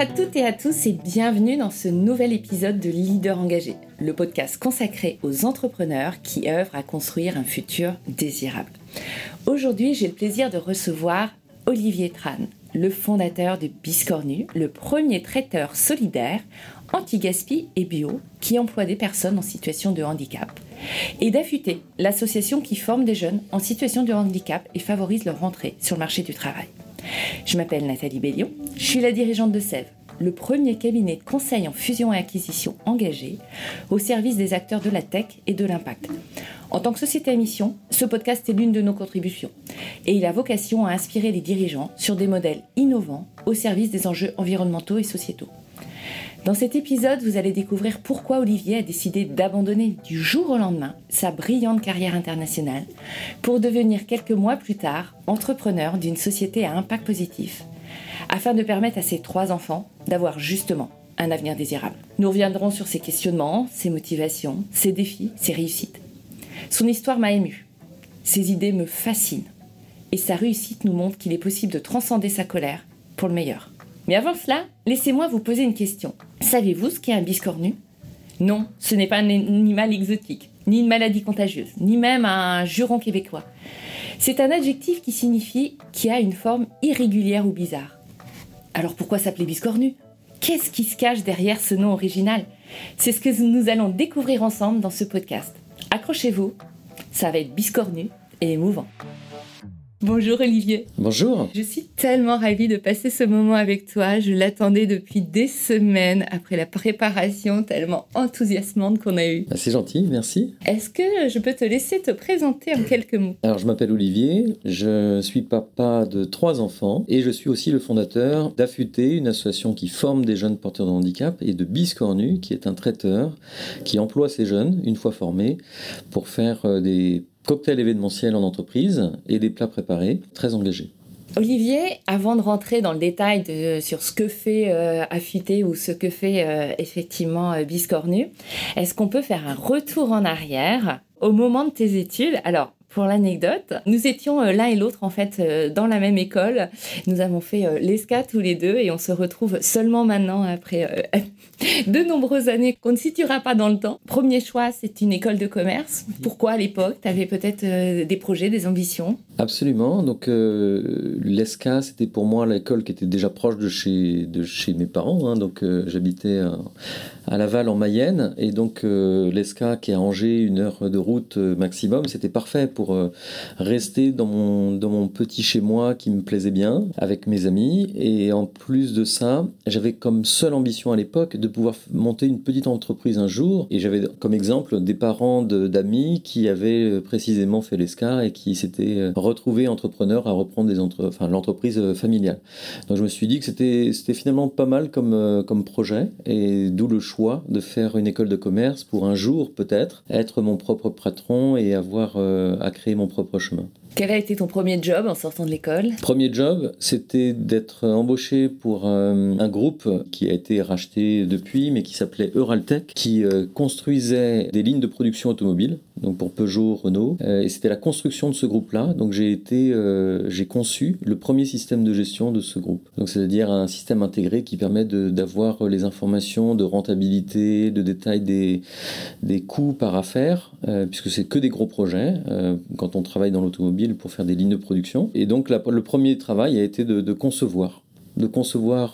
à toutes et à tous et bienvenue dans ce nouvel épisode de Leader engagé, le podcast consacré aux entrepreneurs qui œuvrent à construire un futur désirable. Aujourd'hui, j'ai le plaisir de recevoir Olivier Tran, le fondateur de Biscornu, le premier traiteur solidaire, anti-gaspi et bio qui emploie des personnes en situation de handicap, et d'affûter l'association qui forme des jeunes en situation de handicap et favorise leur entrée sur le marché du travail. Je m'appelle Nathalie Bellion, je suis la dirigeante de Sève, le premier cabinet de conseil en fusion et acquisition engagé au service des acteurs de la tech et de l'impact. En tant que société à mission, ce podcast est l'une de nos contributions et il a vocation à inspirer les dirigeants sur des modèles innovants au service des enjeux environnementaux et sociétaux. Dans cet épisode, vous allez découvrir pourquoi Olivier a décidé d'abandonner du jour au lendemain sa brillante carrière internationale pour devenir quelques mois plus tard entrepreneur d'une société à impact positif, afin de permettre à ses trois enfants d'avoir justement un avenir désirable. Nous reviendrons sur ses questionnements, ses motivations, ses défis, ses réussites. Son histoire m'a ému. Ses idées me fascinent. Et sa réussite nous montre qu'il est possible de transcender sa colère pour le meilleur. Mais avant cela, laissez-moi vous poser une question. Savez-vous ce qu'est un biscornu? Non, ce n'est pas un animal exotique, ni une maladie contagieuse, ni même un juron québécois. C'est un adjectif qui signifie qui a une forme irrégulière ou bizarre. Alors pourquoi s'appeler biscornu? Qu'est-ce qui se cache derrière ce nom original? C'est ce que nous allons découvrir ensemble dans ce podcast. Accrochez-vous, ça va être biscornu et émouvant. Bonjour Olivier. Bonjour. Je suis tellement ravie de passer ce moment avec toi. Je l'attendais depuis des semaines après la préparation tellement enthousiasmante qu'on a eue. Ah, c'est gentil, merci. Est-ce que je peux te laisser te présenter en quelques mots? Alors, je m'appelle Olivier, je suis papa de trois enfants et je suis aussi le fondateur d'Affûté, une association qui forme des jeunes porteurs de handicap, et de Biscornu, qui est un traiteur qui emploie ces jeunes, une fois formés, pour faire euh, des cocktail événementiel en entreprise et des plats préparés, très engagés. Olivier, avant de rentrer dans le détail de, sur ce que fait euh, Affûté ou ce que fait euh, effectivement euh, Biscornu, est-ce qu'on peut faire un retour en arrière au moment de tes études? Alors, pour l'anecdote, nous étions euh, l'un et l'autre en fait euh, dans la même école. Nous avons fait euh, l'ESCA tous les deux et on se retrouve seulement maintenant après de nombreuses années qu'on ne situera pas dans le temps. Premier choix, c'est une école de commerce. Pourquoi à l'époque Tu avais peut-être des projets, des ambitions? Absolument. Donc l'ESCA, c'était pour moi l'école qui était déjà proche de chez, de chez mes parents. Hein. Donc j'habitais à Laval en Mayenne et donc l'ESCA qui est à Angers, une heure de route maximum, c'était parfait pour euh, rester dans mon, dans mon petit chez moi qui me plaisait bien avec mes amis. Et en plus de ça, j'avais comme seule ambition à l'époque de pouvoir monter une petite entreprise un jour. Et j'avais comme exemple des parents d'amis qui avaient euh, précisément fait l'ESCA et qui s'étaient euh, retrouvés entrepreneurs à reprendre l'entreprise familiale. Donc je me suis dit que c'était finalement pas mal comme, comme projet et d'où le choix de faire une école de commerce pour un jour peut-être être mon propre patron et avoir créer mon propre chemin. Quel a été ton premier job en sortant de l'école? Premier job, c'était d'être embauché pour euh, un, groupe qui a été racheté depuis, mais qui s'appelait Euraltech, qui euh, construisait des lignes de production automobile, donc pour Peugeot, Renault. Euh, et c'était la construction de ce groupe-là. Donc j'ai été, j'ai conçu le premier système de gestion de ce groupe. Donc c'est-à-dire un système intégré qui permet d'avoir les informations de rentabilité, de détail des, des coûts par affaire, puisque c'est que des gros projets quand on travaille dans l'automobile pour faire des lignes de production. Et donc le premier travail a été de concevoir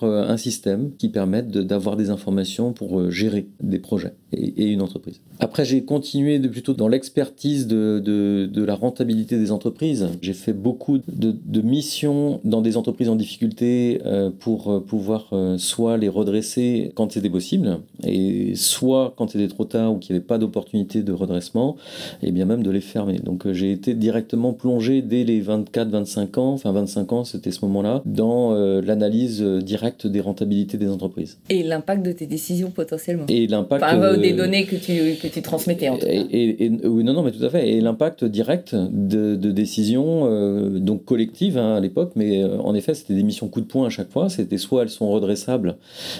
euh, un système qui permette d'avoir des informations pour euh, gérer des projets et, une entreprise. Après, j'ai continué de, plutôt dans l'expertise de, de, la rentabilité des entreprises. J'ai fait beaucoup de, missions dans des entreprises en difficulté euh, pour pouvoir soit les redresser quand c'était possible, et soit quand c'était trop tard ou qu'il n'y avait pas d'opportunité de redressement, et bien même de les fermer. Donc j'ai été directement plongé dès les 24-25 ans, enfin 25 ans, c'était ce moment-là, dans l'analyse euh, directe des rentabilités des entreprises. Et l'impact de tes décisions potentiellement? Et l'impact. Enfin, niveau des données que tu, que tu transmettais en tout cas. Et, oui, non, non, mais tout à fait. Et l'impact direct de, de décisions euh, donc collectives hein, à l'époque, mais euh, en effet, c'était des missions coup de poing à chaque fois. C'était soit elles sont redressables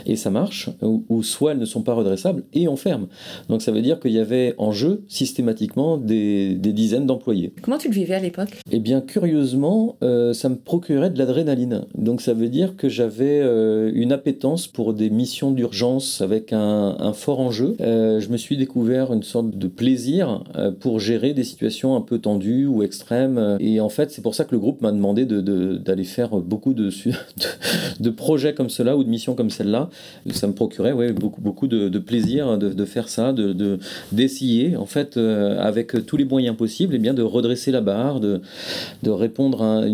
et ça marche, ou, soit elles ne sont pas redressables et on ferme. Donc ça veut dire qu'il y avait en jeu systématiquement des, des dizaines d'employés. Comment tu le vivais à l'époque? Eh bien, curieusement, euh, ça me procurait de l'adrénaline. Donc ça veut dire que j'avais une appétence pour des missions d'urgence avec un, un, fort enjeu. Je me suis découvert une sorte de plaisir pour gérer des situations un peu tendues ou extrêmes. Et en fait, c'est pour ça que le groupe m'a demandé d'aller faire beaucoup de, projets comme cela ou de missions comme celle-là. Ça me procurait beaucoup, de, plaisir de, faire ça, de d'essayer, en fait, euh, avec tous les moyens possibles, et eh bien, de redresser la barre, de, répondre à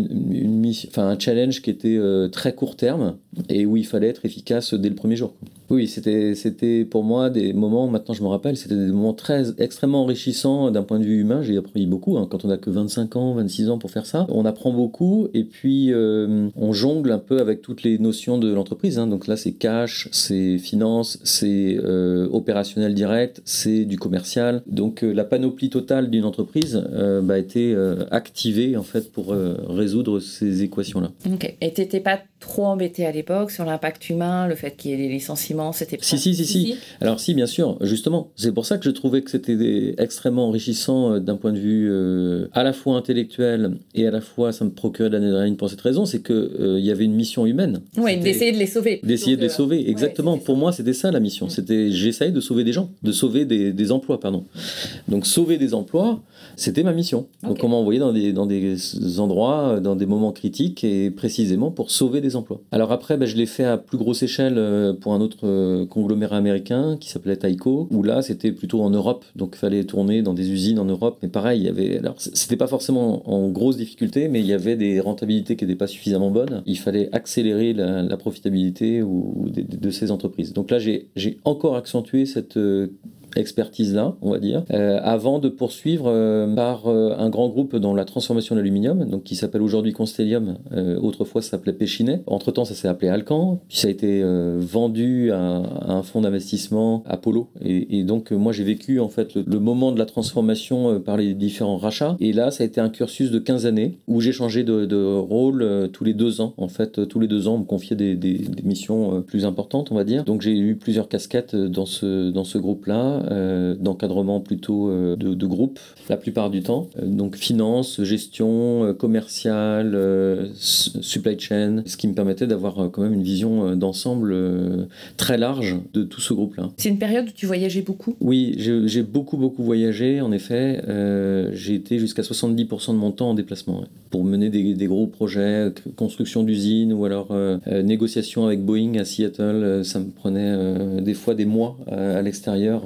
un challenge qui était euh, très court terme et où il fallait être efficace dès le premier jour. Oui, c'était, pour moi des moments, maintenant je me rappelle, c'était des moments très extrêmement enrichissants d'un point de vue humain. J'ai appris beaucoup hein. quand on a que 25 ans, 26 ans pour faire ça. On apprend beaucoup et puis euh, on jongle un peu avec toutes les notions de l'entreprise. Hein. Donc là, c'est cash, c'est finance, c'est euh, opérationnel direct, c'est du commercial. Donc euh, la panoplie totale d'une entreprise bah, a été activée en fait pour résoudre ces équations-là. Ok. Et t'étais pas trop embêté à l'époque sur l'impact humain, le fait qu'il y ait des licenciements, c'était si, si, si, si, Alors si, bien sûr, justement. C'est pour ça que je trouvais que c'était extrêmement enrichissant euh, d'un point de vue euh, à la fois intellectuel et à la fois ça me procurait de l'adrénaline pour cette raison, c'est qu'il euh, y avait une mission humaine. Oui, d'essayer de les sauver. D'essayer de les sauver, exactement. pour moi, c'était ça la mission. Mm. C'était j'essaye de sauver des gens, de sauver des, des, emplois, pardon. Donc sauver des emplois, c'était ma mission. Donc on m'a envoyé dans des, dans des endroits, dans des moments critiques et précisément pour sauver des emplois. Alors après, ben, je l'ai fait à plus grosse échelle euh, pour un autre euh, conglomérat américain qui s'appelait Taiko, où là c'était plutôt en Europe, donc il fallait tourner dans des usines en Europe. Mais pareil, il y avait, alors c'était pas forcément en grosse difficulté, mais il y avait des rentabilités qui n'étaient pas suffisamment bonnes. Il fallait accélérer la, profitabilité ou, de, de, ces entreprises. Donc là, j'ai encore accentué cette euh, expertise-là, on va dire, euh, avant de poursuivre euh, par euh, un grand groupe dans la transformation de l'aluminium, donc qui s'appelle aujourd'hui Constellium, autrefois ça s'appelait Péchinet. Entre-temps, ça s'est appelé Alcan, puis ça a été vendu à, un fonds d'investissement, Apollo. Et, donc, moi, j'ai vécu en fait le, moment de la transformation par les différents rachats. Et là, ça a été un cursus de 15 années où j'ai changé de, rôle tous les deux ans. En fait, tous les deux ans, on me confiait des, des missions plus importantes, on va dire. Donc, j'ai eu plusieurs casquettes dans ce, dans ce groupe-là. Euh, d'encadrement plutôt euh, de, de, groupe la plupart du temps. Euh, donc finance, gestion, commercial, supply chain, ce qui me permettait d'avoir quand même une vision d'ensemble très large de tout ce groupe-là. C'est une période où tu voyageais beaucoup? Oui, j'ai beaucoup beaucoup voyagé en effet. j'ai été jusqu'à 70% de mon temps en déplacement pour mener des, des, gros projets, construction d'usines ou alors négociation avec Boeing à Seattle. ça me prenait des fois des mois à l'extérieur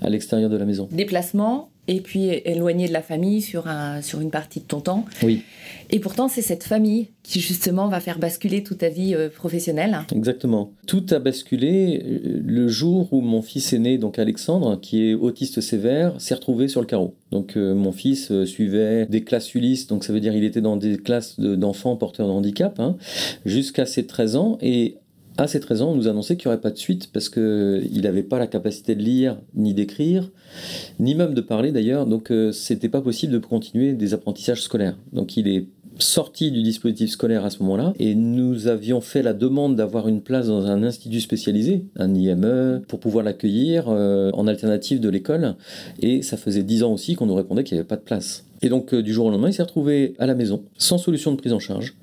à l'extérieur de la maison. Déplacement et puis éloigné de la famille sur, un, sur une partie de ton temps. Oui. Et pourtant, c'est cette famille qui justement va faire basculer toute ta vie euh, professionnelle. Exactement. Tout a basculé euh, le jour où mon fils aîné, donc Alexandre, qui est autiste sévère, s'est retrouvé sur le carreau. Donc euh, mon fils suivait des classes Ulysse, donc ça veut dire il était dans des classes d'enfants porteurs de handicap, hein, jusqu'à ses 13 ans. Et à ses 13 ans, on nous annonçait qu'il n'y aurait pas de suite parce qu'il n'avait pas la capacité de lire ni d'écrire, ni même de parler d'ailleurs, donc euh, c'était pas possible de continuer des apprentissages scolaires. Donc il est sorti du dispositif scolaire à ce moment-là et nous avions fait la demande d'avoir une place dans un institut spécialisé, un IME, pour pouvoir l'accueillir euh, en alternative de l'école et ça faisait 10 ans aussi qu'on nous répondait qu'il n'y avait pas de place. Et donc euh, du jour au lendemain, il s'est retrouvé à la maison, sans solution de prise en charge.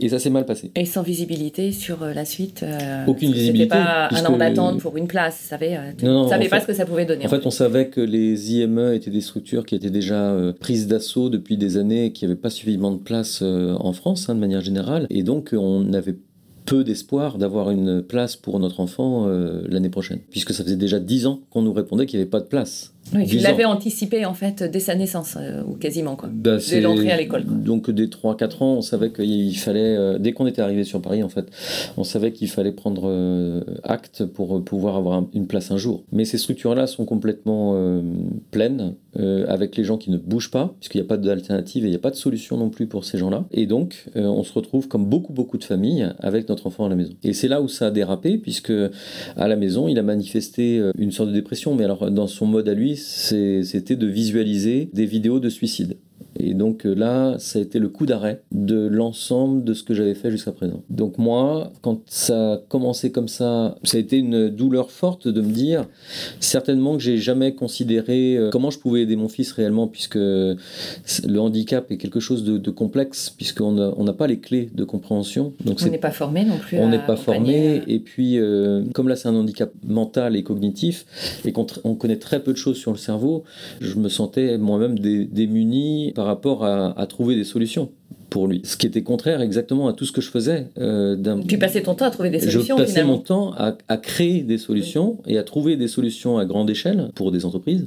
Et ça s'est mal passé. Et sans visibilité sur euh, la suite euh, Aucune visibilité. Pas un an d'attente pour une place. Tu savais, euh, savais pas ce que ça pouvait donner. En, fait, on savait que les IME étaient des structures qui étaient déjà prises d'assaut depuis des années, qui n'avaient pas suffisamment de place en France, hein, de manière générale. Et donc, on avait peu d'espoir d'avoir une place pour notre enfant l'année prochaine, puisque ça faisait déjà dix ans qu'on nous répondait qu'il n'y avait pas de place. Oui, tu l'avais anticipé en fait dès sa naissance, euh, ou quasiment, quoi. Bah, dès l'entrée à l'école. Donc dès 3-4 ans, on savait qu'il fallait, euh, dès qu'on était arrivé sur Paris en fait, on savait qu'il fallait prendre euh, acte pour pouvoir avoir une place un jour. Mais ces structures-là sont complètement pleines, avec les gens qui ne bougent pas, puisqu'il n'y a pas d'alternative et il n'y a pas de solution non plus pour ces gens-là. Et donc, on se retrouve comme beaucoup, beaucoup de familles avec notre enfant à la maison. Et c'est là où ça a dérapé, puisque à la maison, il a manifesté une sorte de dépression, mais alors dans son mode à lui, c'était de visualiser des vidéos de suicide. Et donc euh, là, ça a été le coup d'arrêt de l'ensemble de ce que j'avais fait jusqu'à présent. Donc moi, quand ça a commencé comme ça, ça a été une douleur forte de me dire, certainement que j'ai jamais considéré euh, comment je pouvais aider mon fils réellement, puisque le handicap est quelque chose de, complexe, puisqu'on n'a pas les clés de compréhension. Donc on n'est pas formé non plus. On n'est pas formé, et puis euh, comme là c'est un handicap mental et cognitif, et qu'on connaît très peu de choses sur le cerveau, je me sentais moi-même démuni par rapport à, trouver des solutions pour lui. Ce qui était contraire exactement à tout ce que je faisais. Euh, tu passais ton temps à trouver des solutions. Je passais mon temps à, à, créer des solutions et à trouver des solutions à grande échelle pour des entreprises.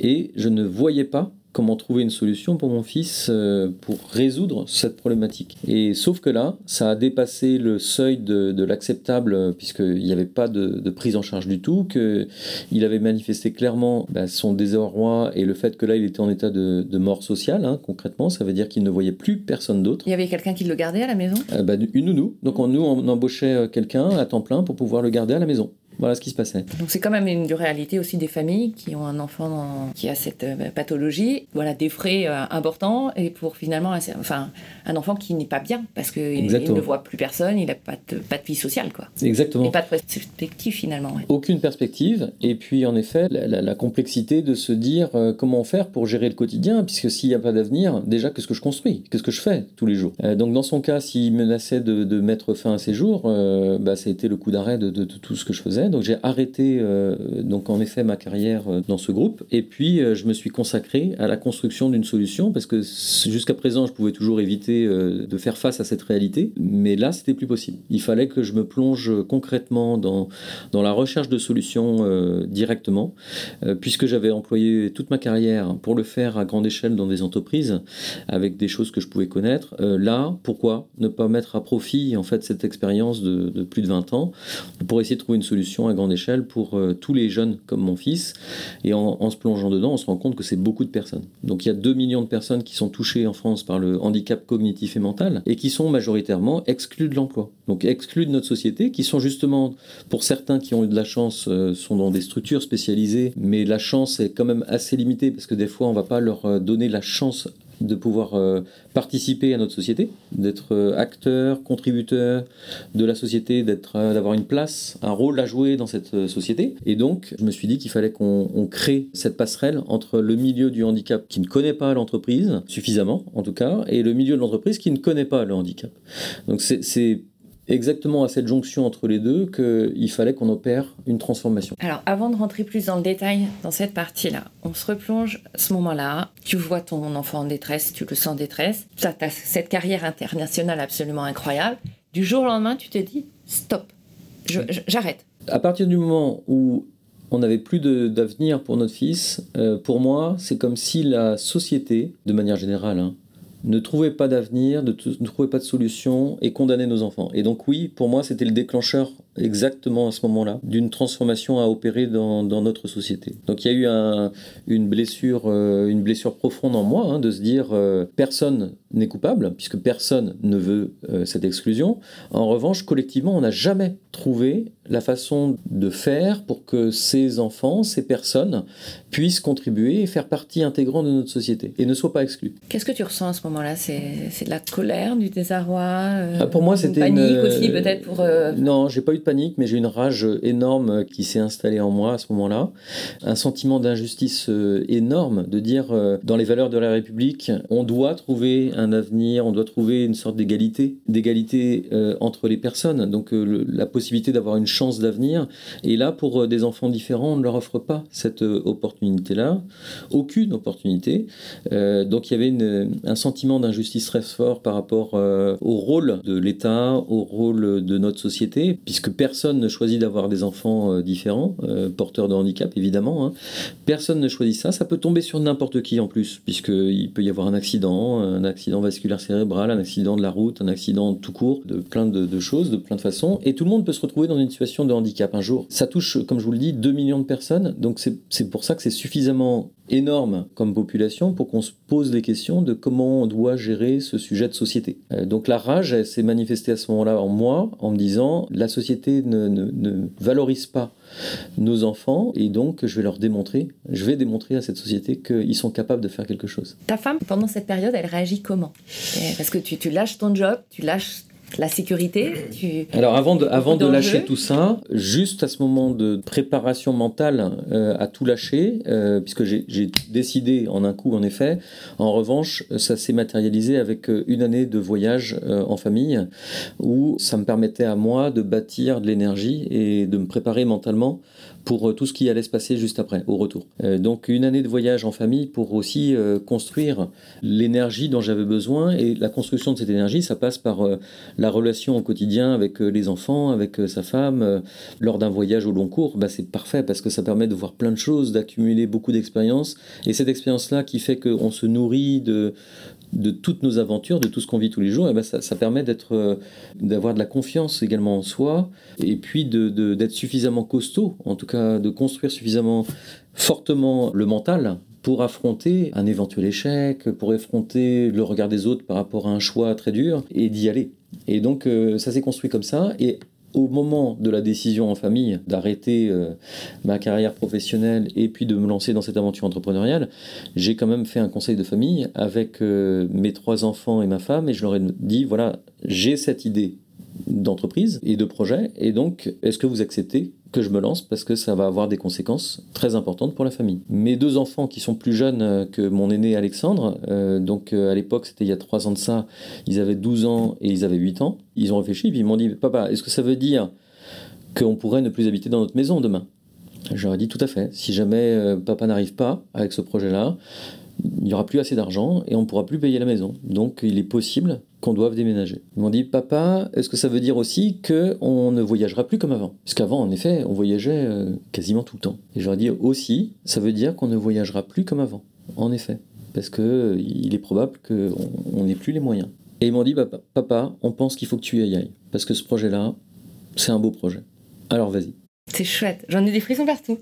Et je ne voyais pas comment trouver une solution pour mon fils euh, pour résoudre cette problématique. Et sauf que là, ça a dépassé le seuil de, l'acceptable euh, puisqu'il n'y avait pas de, prise en charge du tout, qu'il avait manifesté clairement bah, son désarroi et le fait que là, il était en état de, mort sociale, hein, concrètement, ça veut dire qu'il ne voyait plus personne d'autre. Il y avait quelqu'un qui le gardait à la maison? Euh, bah, Une nounou. Donc on, nous, on embauchait quelqu'un à temps plein pour pouvoir le garder à la maison. Voilà ce qui se passait. Donc c'est quand même une réalité aussi des familles qui ont un enfant qui a cette euh, pathologie, voilà des frais euh, importants et pour finalement enfin un enfant qui n'est pas bien parce qu'il ne voit plus personne, il n'a pas de, pas de vie sociale quoi. Exactement. Et pas de perspective finalement. Aucune perspective et puis en effet la, complexité de se dire euh, comment faire pour gérer le quotidien puisque s'il n'y a pas d'avenir, déjà qu'est-ce que je construis, qu'est-ce que je fais tous les jours? donc dans son cas, s'il menaçait de, mettre fin à ses jours, bah, ça a été le coup d'arrêt de, de tout ce que je faisais. Donc j'ai arrêté euh, donc en effet ma carrière euh, dans ce groupe et puis euh, je me suis consacré à la construction d'une solution parce que jusqu'à présent je pouvais toujours éviter de faire face à cette réalité, mais là c'était plus possible. Il fallait que je me plonge concrètement dans, dans la recherche de solutions directement puisque j'avais employé toute ma carrière pour le faire à grande échelle dans des entreprises avec des choses que je pouvais connaître. là, pourquoi ne pas mettre à profit en fait cette expérience de, de plus de 20 ans pour essayer de trouver une solution à grande échelle pour euh, tous les jeunes comme mon fils. Et en, se plongeant dedans, on se rend compte que c'est beaucoup de personnes. Donc il y a 2 millions de personnes qui sont touchées en France par le handicap cognitif et mental et qui sont majoritairement exclues de l'emploi. Donc exclues de notre société, qui sont justement, pour certains qui ont eu de la chance, euh, sont dans des structures spécialisées, mais la chance est quand même assez limitée parce que des fois on va pas leur euh, donner la chance de pouvoir euh, participer à notre société, d'être euh, acteur, contributeur de la société, d'être, euh, d'avoir une place, un rôle à jouer dans cette société. Et donc, je me suis dit qu'il fallait qu'on crée cette passerelle entre le milieu du handicap qui ne connaît pas l'entreprise, suffisamment en tout cas, et le milieu de l'entreprise qui ne connaît pas le handicap. Donc c'est exactement à cette jonction entre les deux qu'il fallait qu'on opère une transformation. Alors, avant de rentrer plus dans le détail dans cette partie-là, on se replonge à ce moment-là. Tu vois ton enfant en détresse, tu le sens en détresse. Tu as cette carrière internationale absolument incroyable. Du jour au lendemain, tu te dis stop, j'arrête. À partir du moment où on n'avait plus d'avenir pour notre fils, euh, pour moi, c'est comme si la société, de manière générale, hein, ne trouvait pas d'avenir, ne, trouvait pas de solution et condamnait nos enfants. Et donc oui, pour moi, c'était le déclencheur exactement à ce moment-là d'une transformation à opérer dans, notre société. Donc il y a eu une blessure, euh, une blessure profonde en moi, hein, de se dire euh, personne n'est coupable puisque personne ne veut euh, cette exclusion. En revanche, collectivement, on n'a jamais trouvé la façon de faire pour que ces enfants, ces personnes puissent contribuer et faire partie intégrante de notre société et ne soient pas exclus. Qu'est-ce que tu ressens à ce moment-là? C'est de la colère, du désarroi ah, Pour moi, c'était une panique aussi peut-être pour. Non, j'ai pas eu de panique, mais j'ai une rage énorme qui s'est installée en moi à ce moment-là. Un sentiment d'injustice euh, énorme de dire, euh, dans les valeurs de la République, on doit trouver un avenir, on doit trouver une sorte d'égalité, d'égalité euh, entre les personnes, donc euh, la possibilité d'avoir une chance d'avenir. Et là, pour des enfants différents, on ne leur offre pas cette opportunité-là, aucune opportunité. donc il y avait un sentiment d'injustice très fort par rapport au rôle de l'État, au rôle de notre société, puisque personne ne choisit d'avoir des enfants différents, porteurs de handicap évidemment. Hein. Personne ne choisit ça. Ça peut tomber sur n'importe qui en plus, puisqu'il peut y avoir un accident, un accident vasculaire cérébral, un accident de la route, un accident tout court, de plein de, choses, de plein de façons. Et tout le monde peut se retrouver dans une situation de handicap un jour. Ça touche, comme je vous le dis, 2 millions de personnes. Donc c'est pour ça que c'est suffisamment énorme comme population pour qu'on se pose les questions de comment on doit gérer ce sujet de société. Euh, donc la rage, s'est manifestée à ce moment-là en moi, en me disant la société ne, ne valorise pas nos enfants et donc je vais leur démontrer, je vais démontrer à cette société qu'ils sont capables de faire quelque chose. Ta femme, pendant cette période, elle réagit comment? Parce que tu, tu lâches ton job, tu lâches la sécurité tu... Alors avant de, avant de lâcher tout ça, juste à ce moment de préparation mentale euh, à tout lâcher, euh, puisque j'ai décidé en un coup en effet, en revanche ça s'est matérialisé avec euh, une année de voyage en famille où ça me permettait à moi de bâtir de l'énergie et de me préparer mentalement pour euh, tout ce qui allait se passer juste après, au retour. Euh, donc une année de voyage en famille pour aussi euh, construire l'énergie dont j'avais besoin. Et la construction de cette énergie, ça passe par la relation au quotidien avec les enfants, avec sa femme. lors d'un voyage au long cours, bah, c'est parfait parce que ça permet de voir plein de choses, d'accumuler beaucoup d'expériences. Et cette expérience-là qui fait qu'on se nourrit de, toutes nos aventures, de tout ce qu'on vit tous les jours, ben ça, permet euh, d'avoir de la confiance également en soi, et puis d'être suffisamment costaud, en tout cas de construire suffisamment fortement le mental pour affronter un éventuel échec, pour affronter le regard des autres par rapport à un choix très dur, et d'y aller. Et donc euh, ça s'est construit comme ça, et au moment de la décision en famille d'arrêter euh, ma carrière professionnelle et puis de me lancer dans cette aventure entrepreneuriale, j'ai quand même fait un conseil de famille avec euh, mes trois enfants et ma femme. Et je leur ai dit voilà, j'ai cette idée d'entreprise et de projet. Et donc est-ce que vous acceptez que je me lance parce que ça va avoir des conséquences très importantes pour la famille. Mes deux enfants qui sont plus jeunes euh, que mon aîné Alexandre, euh, donc euh, à l'époque c'était il y a trois ans de ça, ils avaient 12 ans et ils avaient 8 ans, ils ont réfléchi puis ils m'ont dit Papa, est-ce que ça veut dire qu'on pourrait ne plus habiter dans notre maison demain? J'aurais dit tout à fait. Si jamais papa n'arrive pas avec ce projet-là, il n'y aura plus assez d'argent et on ne pourra plus payer la maison. Donc il est possible qu'on doive déménager. Ils m'ont dit, papa, est-ce que ça veut dire aussi qu'on ne voyagera plus comme avant? Parce qu'avant, en effet, on voyageait euh, quasiment tout le temps. Et je leur ai dit aussi, ça veut dire qu'on ne voyagera plus comme avant. En effet. Parce qu'il euh, il est probable qu'on n'ait plus les moyens. Et ils m'ont dit, papa, papa, on pense qu'il faut que tu y ailles. Parce que ce projet-là, c'est un beau projet. Alors vas-y. C'est chouette, j'en ai des frissons partout.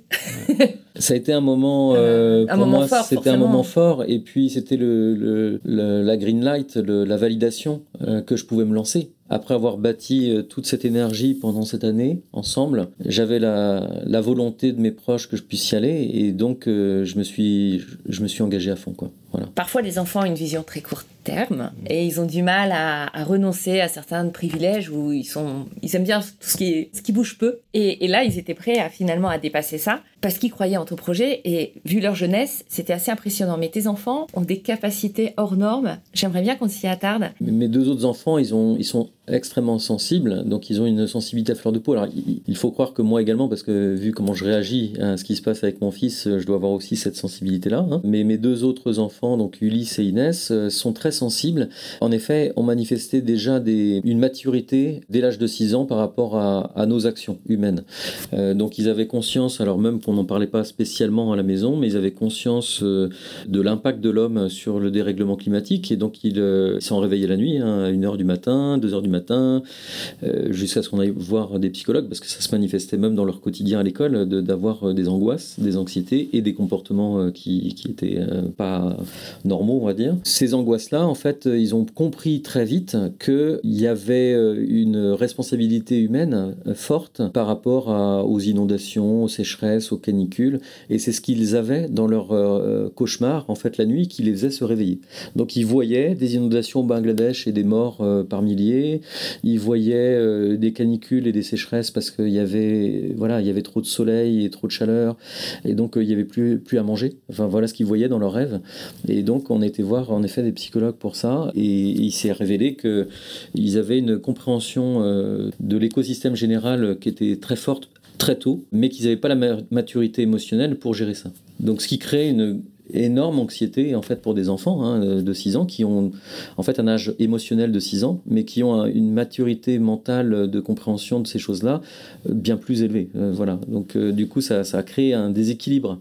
ça a été un moment, euh, un pour moment moi, c'était un moment fort. Et puis c'était le, la green light, la validation euh, que je pouvais me lancer. Après avoir bâti euh, toute cette énergie pendant cette année ensemble, j'avais la, la, volonté de mes proches que je puisse y aller et donc je me suis je me suis engagé à fond quoi. Voilà. Parfois les enfants ont une vision très court terme et ils ont du mal à, à, renoncer à certains privilèges où ils sont ils aiment bien tout ce qui ce qui bouge peu et, et là ils étaient prêts à finalement à dépasser ça parce qu'ils croyaient en ton projet et vu leur jeunesse, c'était assez impressionnant. Mais tes enfants ont des capacités hors normes. J'aimerais bien qu'on s'y attarde. Mes deux autres enfants, ils, ont, ils sont extrêmement sensibles, donc ils ont une sensibilité à fleur de peau. Alors il faut croire que moi également, parce que vu comment je réagis à ce qui se passe avec mon fils, je dois avoir aussi cette sensibilité-là. Hein. Mais mes deux autres enfants, donc Ulysse et Inès, euh, sont très sensibles. En effet, ont manifesté déjà des, une maturité dès l'âge de 6 ans par rapport à, nos actions humaines. Euh, donc ils avaient conscience, alors même on n'en parlait pas spécialement à la maison, mais ils avaient conscience euh, de l'impact de l'homme sur le dérèglement climatique et donc ils s'en réveillaient la nuit hein, à 1h du matin, 2h du matin, euh, jusqu'à ce qu'on aille voir des psychologues parce que ça se manifestait même dans leur quotidien à l'école d'avoir des angoisses, des anxiétés et des comportements qui, qui étaient pas normaux, on va dire. Ces angoisses-là, en fait, ils ont compris très vite qu'il y avait une responsabilité humaine forte par rapport aux inondations, aux sécheresses, aux canicules, et c'est ce qu'ils avaient dans leur euh, cauchemar, en fait, la nuit, qui les faisait se réveiller. Donc ils voyaient des inondations au Bangladesh et des morts euh, par milliers, ils voyaient euh, des canicules et des sécheresses parce qu'il y avait, voilà, il y avait trop de soleil et trop de chaleur, et donc il n'y avait plus, plus à manger. Enfin voilà ce qu'ils voyaient dans leurs rêves. Et donc on était voir en effet des psychologues pour ça, et il s'est révélé qu'ils avaient une compréhension de l'écosystème général qui était très forte très tôt, mais qu'ils n'avaient pas la maturité émotionnelle pour gérer ça. Donc ce qui crée une énorme anxiété en fait pour des enfants hein, de 6 ans qui ont en fait un âge émotionnel de 6 ans mais qui ont une maturité mentale de compréhension de ces choses-là euh, bien plus élevée euh, voilà. Donc euh, du coup ça, ça, a créé un déséquilibre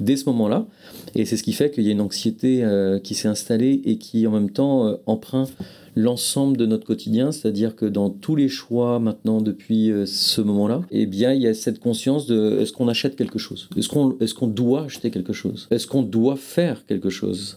dès ce moment-là et c'est ce qui fait qu'il y a une anxiété qui s'est installée et qui en même temps emprunte l'ensemble de notre quotidien, c'est-à-dire que dans tous les choix maintenant depuis euh, ce moment-là, eh bien il y a cette conscience de est-ce qu'on achète quelque chose? Est-ce qu'on est qu'on doit acheter quelque chose? Est-ce qu'on doit faire quelque chose?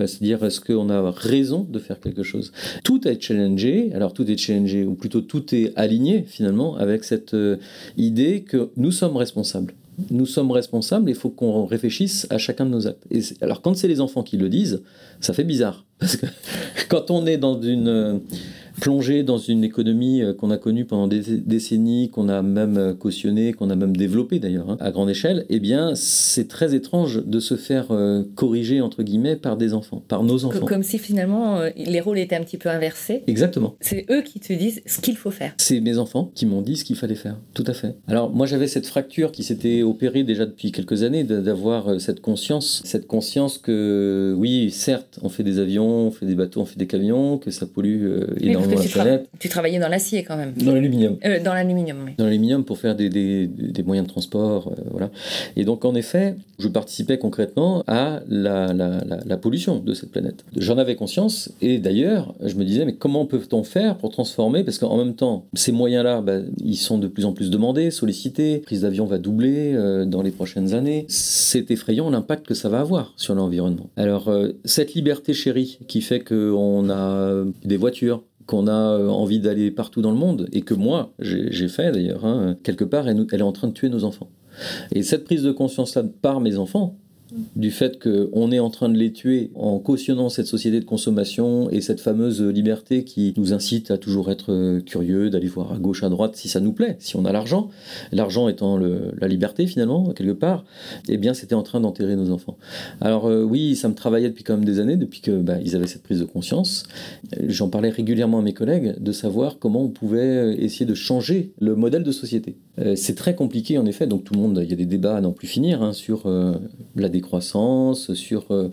Euh, C'est-à-dire est-ce qu'on a raison de faire quelque chose? Tout est challengé, alors tout est challengé, ou plutôt tout est aligné finalement avec cette euh, idée que nous sommes responsables nous sommes responsables, il faut qu'on réfléchisse à chacun de nos actes. Et alors quand c'est les enfants qui le disent, ça fait bizarre. Parce que quand on est dans une plongé dans une économie euh, qu'on a connue pendant des décennies, qu'on a même euh, cautionné, qu'on a même développé d'ailleurs hein, à grande échelle, eh bien c'est très étrange de se faire euh, corriger entre guillemets par des enfants, par nos enfants. Comme si finalement les rôles étaient un petit peu inversés. Exactement. C'est eux qui te disent ce qu'il faut faire. C'est mes enfants qui m'ont dit ce qu'il fallait faire, tout à fait. Alors moi j'avais cette fracture qui s'était opérée déjà depuis quelques années d'avoir cette conscience, cette conscience que oui certes on fait des avions, on fait des bateaux, on fait des camions, que ça pollue énormément tu, travaillais dans l'acier quand même. Dans l'aluminium. Euh, dans l'aluminium, oui. Dans l'aluminium pour faire des, des, des, moyens de transport, euh, voilà. Et donc en effet, je participais concrètement à la, la, la, pollution de cette planète. J'en avais conscience et d'ailleurs, je me disais mais comment peut-on faire pour transformer? Parce qu'en même temps, ces moyens-là, bah, ils sont de plus en plus demandés, sollicités. Prise d'avion va doubler euh, dans les prochaines années. C'est effrayant l'impact que ça va avoir sur l'environnement. Alors cette liberté chérie qui fait qu'on a des voitures, qu'on a euh, envie d'aller partout dans le monde, et que moi, j'ai fait d'ailleurs, hein, quelque part, elle, elle, est en train de tuer nos enfants. Et cette prise de conscience-là par mes enfants, du fait qu'on est en train de les tuer en cautionnant cette société de consommation et cette fameuse liberté qui nous incite à toujours être euh, curieux, d'aller voir à gauche, à droite si ça nous plaît, si on a l'argent. L'argent étant la liberté finalement, quelque part, eh bien c'était en train d'enterrer nos enfants. Alors euh, oui, ça me travaillait depuis quand même des années, depuis qu'ils bah, avaient cette prise de conscience. J'en parlais régulièrement à mes collègues de savoir comment on pouvait euh, essayer de changer le modèle de société. c'est très compliqué en effet, donc tout le monde, il y a des débats à n'en plus finir hein, sur la décroissance, sur euh,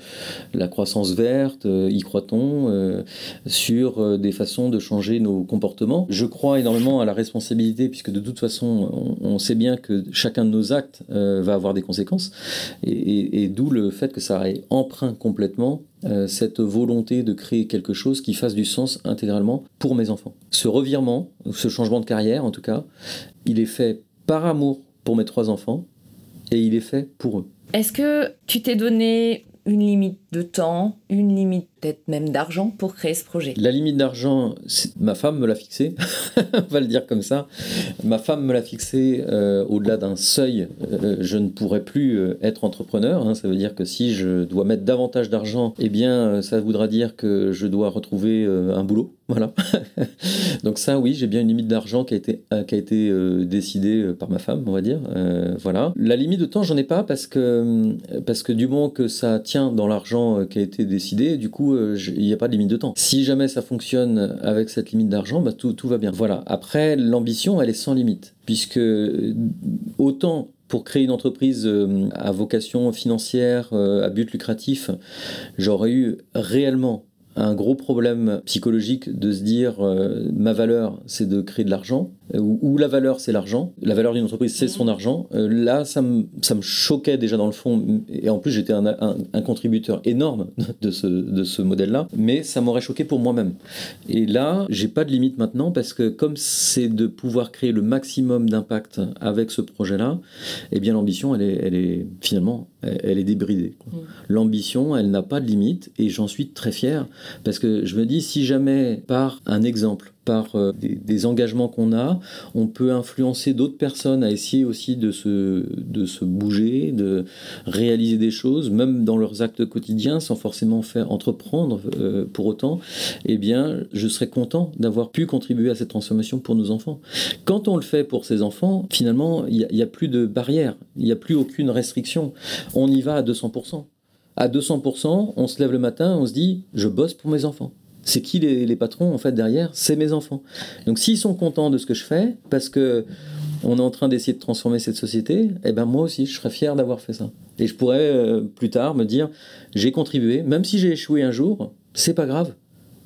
la croissance verte, euh, y croit-on, euh, sur des façons de changer nos comportements. Je crois énormément à la responsabilité, puisque de toute façon, on, sait bien que chacun de nos actes va avoir des conséquences, et, d'où le fait que ça ait emprunt complètement cette volonté de créer quelque chose qui fasse du sens intégralement pour mes enfants. Ce revirement, ce changement de carrière en tout cas, il est fait par amour pour mes trois enfants et il est fait pour eux. Est-ce que tu t'es donné une limite de temps, une limite peut-être même d'argent pour créer ce projet La limite d'argent, ma femme me l'a fixée, on va le dire comme ça. Ma femme me l'a fixée euh, au-delà d'un seuil, euh, je ne pourrais plus euh, être entrepreneur. Hein. ça veut dire que si je dois mettre davantage d'argent, eh bien ça voudra dire que je dois retrouver un boulot. Voilà. Donc ça, oui, j'ai bien une limite d'argent qui a été, qui a été décidée par ma femme, on va dire. voilà. La limite de temps, j'en ai pas parce que, parce que du moment que ça tient dans l'argent qui a été décidé, du coup, euh, il n'y a pas de limite de temps. Si jamais ça fonctionne avec cette limite d'argent, bah, tout, tout va bien. Voilà. Après, l'ambition, elle est sans limite, puisque euh, autant pour créer une entreprise euh, à vocation financière, à but lucratif, j'aurais eu réellement un gros problème psychologique de se dire ma valeur c'est de créer de l'argent euh, où, la valeur c'est l'argent, la valeur d'une entreprise c'est son mhm. argent. Euh, là, ça me, ça me choquait déjà dans le fond, et en plus j'étais un, un, contributeur énorme de ce, de ce modèle-là, mais ça m'aurait choqué pour moi-même. Et là, j'ai pas de limite maintenant parce que comme c'est de pouvoir créer le maximum d'impact avec ce projet-là, eh bien l'ambition, elle est, elle est finalement, elle, est débridée. Mhm. L'ambition, elle n'a pas de limite, et j'en suis très fier parce que je me dis si jamais par un exemple par euh, des, engagements qu'on a, on peut influencer d'autres personnes à essayer aussi de se, de se bouger, de réaliser des choses, même dans leurs actes quotidiens, sans forcément faire entreprendre euh, pour autant, eh bien, je serais content d'avoir pu contribuer à cette transformation pour nos enfants. Quand on le fait pour ces enfants, finalement, il n'y a, a, plus de barrière, il n'y a plus aucune restriction. On y va à 200%. À 200%, on se lève le matin, on se dit, je bosse pour mes enfants. C'est qui les, patrons en fait derrière C'est mes enfants. Donc s'ils sont contents de ce que je fais, parce que on est en train d'essayer de transformer cette société, eh ben moi aussi je serais fier d'avoir fait ça. Et je pourrais euh, plus tard me dire j'ai contribué, même si j'ai échoué un jour, c'est pas grave.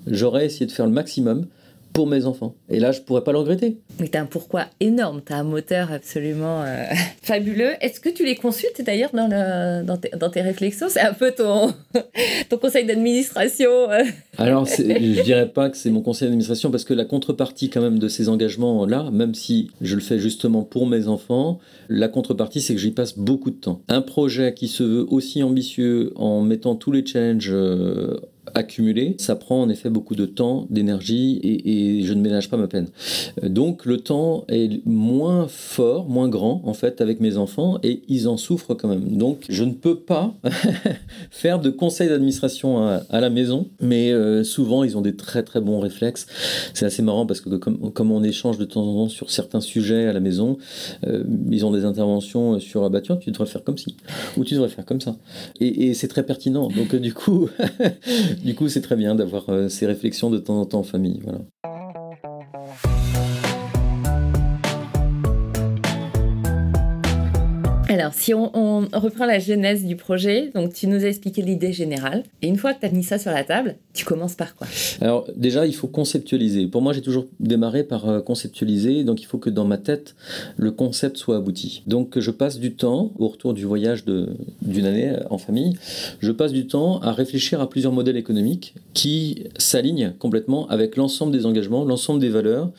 J'aurais essayé de faire le maximum pour mes enfants. Et là, je pourrais pas le regretter. Mais tu as un pourquoi énorme, tu as un moteur absolument euh, fabuleux. Est-ce que tu les consultes d'ailleurs dans, dans, dans, tes réflexions C'est un peu ton, ton conseil d'administration euh. Alors, je dirais pas que c'est mon conseil d'administration parce que la contrepartie quand même de ces engagements-là, même si je le fais justement pour mes enfants, la contrepartie c'est que j'y passe beaucoup de temps. Un projet qui se veut aussi ambitieux en mettant tous les challenges accumulé, ça prend en effet beaucoup de temps, d'énergie et, je ne ménage pas ma peine. Euh, donc le temps est moins fort, moins grand en fait avec mes enfants et ils en souffrent quand même. Donc je ne peux pas faire de conseil d'administration à, la maison, mais euh, souvent ils ont des très très bons réflexes. C'est assez marrant parce que comme, on échange de temps en temps sur certains sujets à la maison, euh, ils ont des interventions sur ah bah tu devrais faire comme ci ou tu devrais faire comme ça et c'est très pertinent. Donc du coup du coup, c'est très bien d'avoir euh, ces réflexions de temps en temps en famille. Voilà. Alors, si on, reprend la genèse du projet, donc tu nous as expliqué l'idée générale, et une fois que tu as mis ça sur la table, tu commences par quoi? Alors, déjà, il faut conceptualiser. Pour moi, j'ai toujours démarré par euh, conceptualiser, donc il faut que dans ma tête, le concept soit abouti. Donc, je passe du temps, au retour du voyage d'une année euh, en famille, je passe du temps à réfléchir à plusieurs modèles économiques qui s'alignent complètement avec l'ensemble des engagements, l'ensemble des valeurs,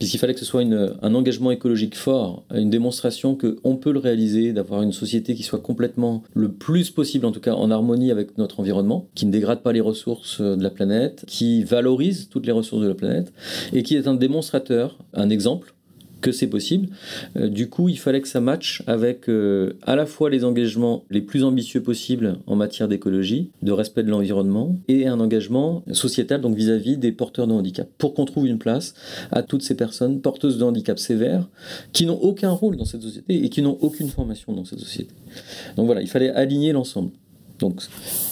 puisqu'il fallait que ce soit une, un engagement écologique fort, une démonstration qu'on peut le réaliser, avoir une société qui soit complètement, le plus possible en tout cas, en harmonie avec notre environnement, qui ne dégrade pas les ressources de la planète, qui valorise toutes les ressources de la planète, et qui est un démonstrateur, un exemple que c'est possible. Euh, du coup, il fallait que ça matche avec euh, à la fois les engagements les plus ambitieux possibles en matière d'écologie, de respect de l'environnement et un engagement sociétal donc vis-à-vis des porteurs de handicap pour qu'on trouve une place à toutes ces personnes porteuses de handicap sévères qui n'ont aucun rôle dans cette société et qui n'ont aucune formation dans cette société. Donc voilà, il fallait aligner l'ensemble. Donc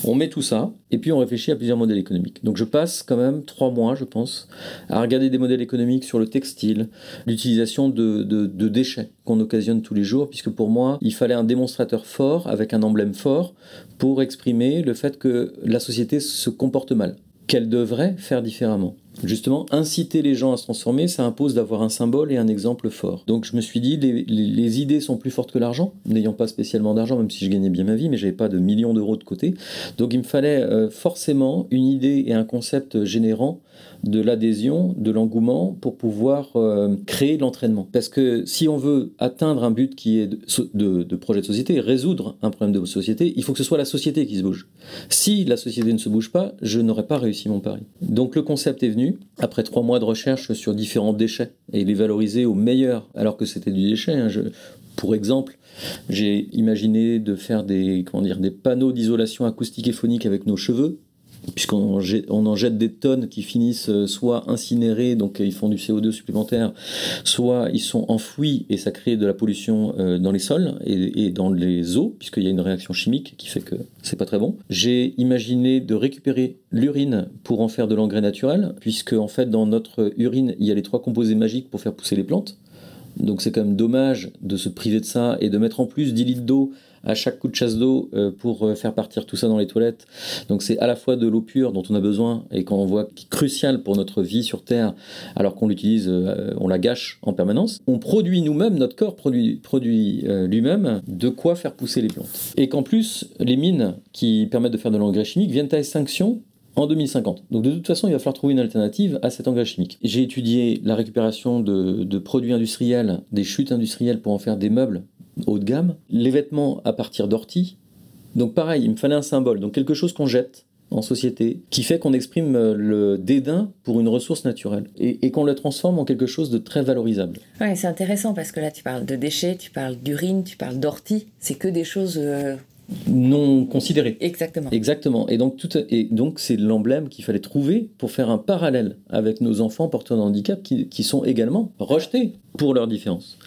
on met tout ça et puis on réfléchit à plusieurs modèles économiques. Donc je passe quand même trois mois, je pense, à regarder des modèles économiques sur le textile, l'utilisation de, de déchets qu'on occasionne tous les jours, puisque pour moi, il fallait un démonstrateur fort, avec un emblème fort, pour exprimer le fait que la société se comporte mal, qu'elle devrait faire différemment. Justement, inciter les gens à se transformer, ça impose d'avoir un symbole et un exemple fort. Donc je me suis dit, les, idées sont plus fortes que l'argent, n'ayant pas spécialement d'argent, même si je gagnais bien ma vie, mais j'avais pas de millions d'euros de côté. Donc il me fallait euh, forcément une idée et un concept générant de l'adhésion, de l'engouement pour pouvoir euh, créer l'entraînement. Parce que si on veut atteindre un but qui est de, projet de société, résoudre un problème de société, il faut que ce soit la société qui se bouge. Si la société ne se bouge pas, je n'aurais pas réussi mon pari. Donc le concept est venu après trois mois de recherche sur différents déchets et les valoriser au meilleur, alors que c'était du déchet. Hein. pour exemple, j'ai imaginé de faire des, comment dire, des panneaux d'isolation acoustique et phonique avec nos cheveux puisqu'on on en jette des tonnes qui finissent euh, soit incinérées, donc ils font du CO2 supplémentaire, soit ils sont enfouis et ça crée de la pollution euh, dans les sols et, dans les eaux, puisqu'il y a une réaction chimique qui fait que c'est pas très bon. J'ai imaginé de récupérer l'urine pour en faire de l'engrais naturel, puisque en fait dans notre urine il y a les trois composés magiques pour faire pousser les plantes. Donc c'est quand même dommage de se priver de ça et de mettre en plus 10 litres d'eau à chaque coup de chasse d'eau euh, pour euh, faire partir tout ça dans les toilettes. Donc c'est à la fois de l'eau pure dont on a besoin et qu'on voit qui est crucial pour notre vie sur Terre, alors qu'on l'utilise, euh, on la gâche en permanence. On produit nous-mêmes, notre corps produit, produit lui-même de quoi faire pousser les plantes. Et qu'en plus, les mines qui permettent de faire de l'engrais chimique viennent à extinction en 2050. Donc de toute façon, il va falloir trouver une alternative à cet engrais chimique. J'ai étudié la récupération de, de, produits industriels, des chutes industrielles pour en faire des meubles haut de gamme, les vêtements à partir d'orties. Donc pareil, il me fallait un symbole, donc quelque chose qu'on jette en société qui fait qu'on exprime euh, le dédain pour une ressource naturelle et, qu'on le transforme en quelque chose de très valorisable. Ouais, c'est intéressant parce que là tu parles de déchets, tu parles d'urine, tu parles d'ortie, c'est que des choses euh, non considéré. Exactement. Exactement. Et donc, tout, et donc c'est l'emblème qu'il fallait trouver pour faire un parallèle avec nos enfants porteurs de handicap qui, qui sont également rejetés pour leurs différences.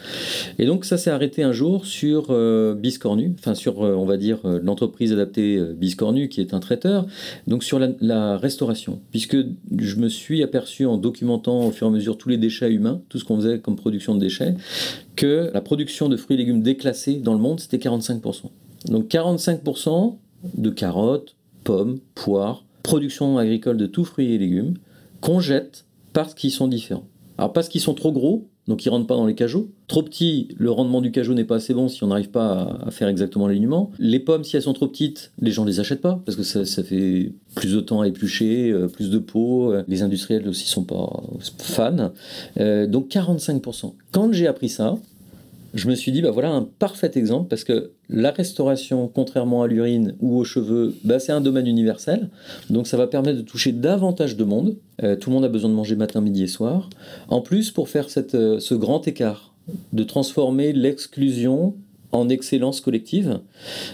Et donc, ça s'est arrêté un jour sur euh, Biscornu, enfin sur, euh, on va dire, euh, l'entreprise adaptée Biscornu, qui est un traiteur, donc sur la, la, restauration. Puisque je me suis aperçu en documentant au fur et à mesure tous les déchets humains, tout ce qu'on faisait comme production de déchets, que la production de fruits et légumes déclassés dans le monde, c'était 45%. Donc 45% de carottes, pommes, poires, production agricole de tout fruits et légumes, qu'on jette parce qu'ils sont différents. Alors parce qu'ils sont trop gros, donc ils rentrent pas dans les cajots. Trop petits, le rendement du cajot n'est pas assez bon si on n'arrive pas à, faire exactement l'alignement. Les pommes, si elles sont trop petites, les gens les achètent pas parce que ça, fait plus de temps à éplucher, euh, plus de peau. Euh, les industriels aussi sont pas fans. Euh, donc 45%. Quand j'ai appris ça, je me suis dit, bah voilà un parfait exemple parce que la restauration, contrairement à l'urine ou aux cheveux, bah c'est un domaine universel. Donc ça va permettre de toucher davantage de monde. Euh, tout le monde a besoin de manger matin, midi et soir. En plus, pour faire euh, ce grand écart, de transformer l'exclusion en excellence collective,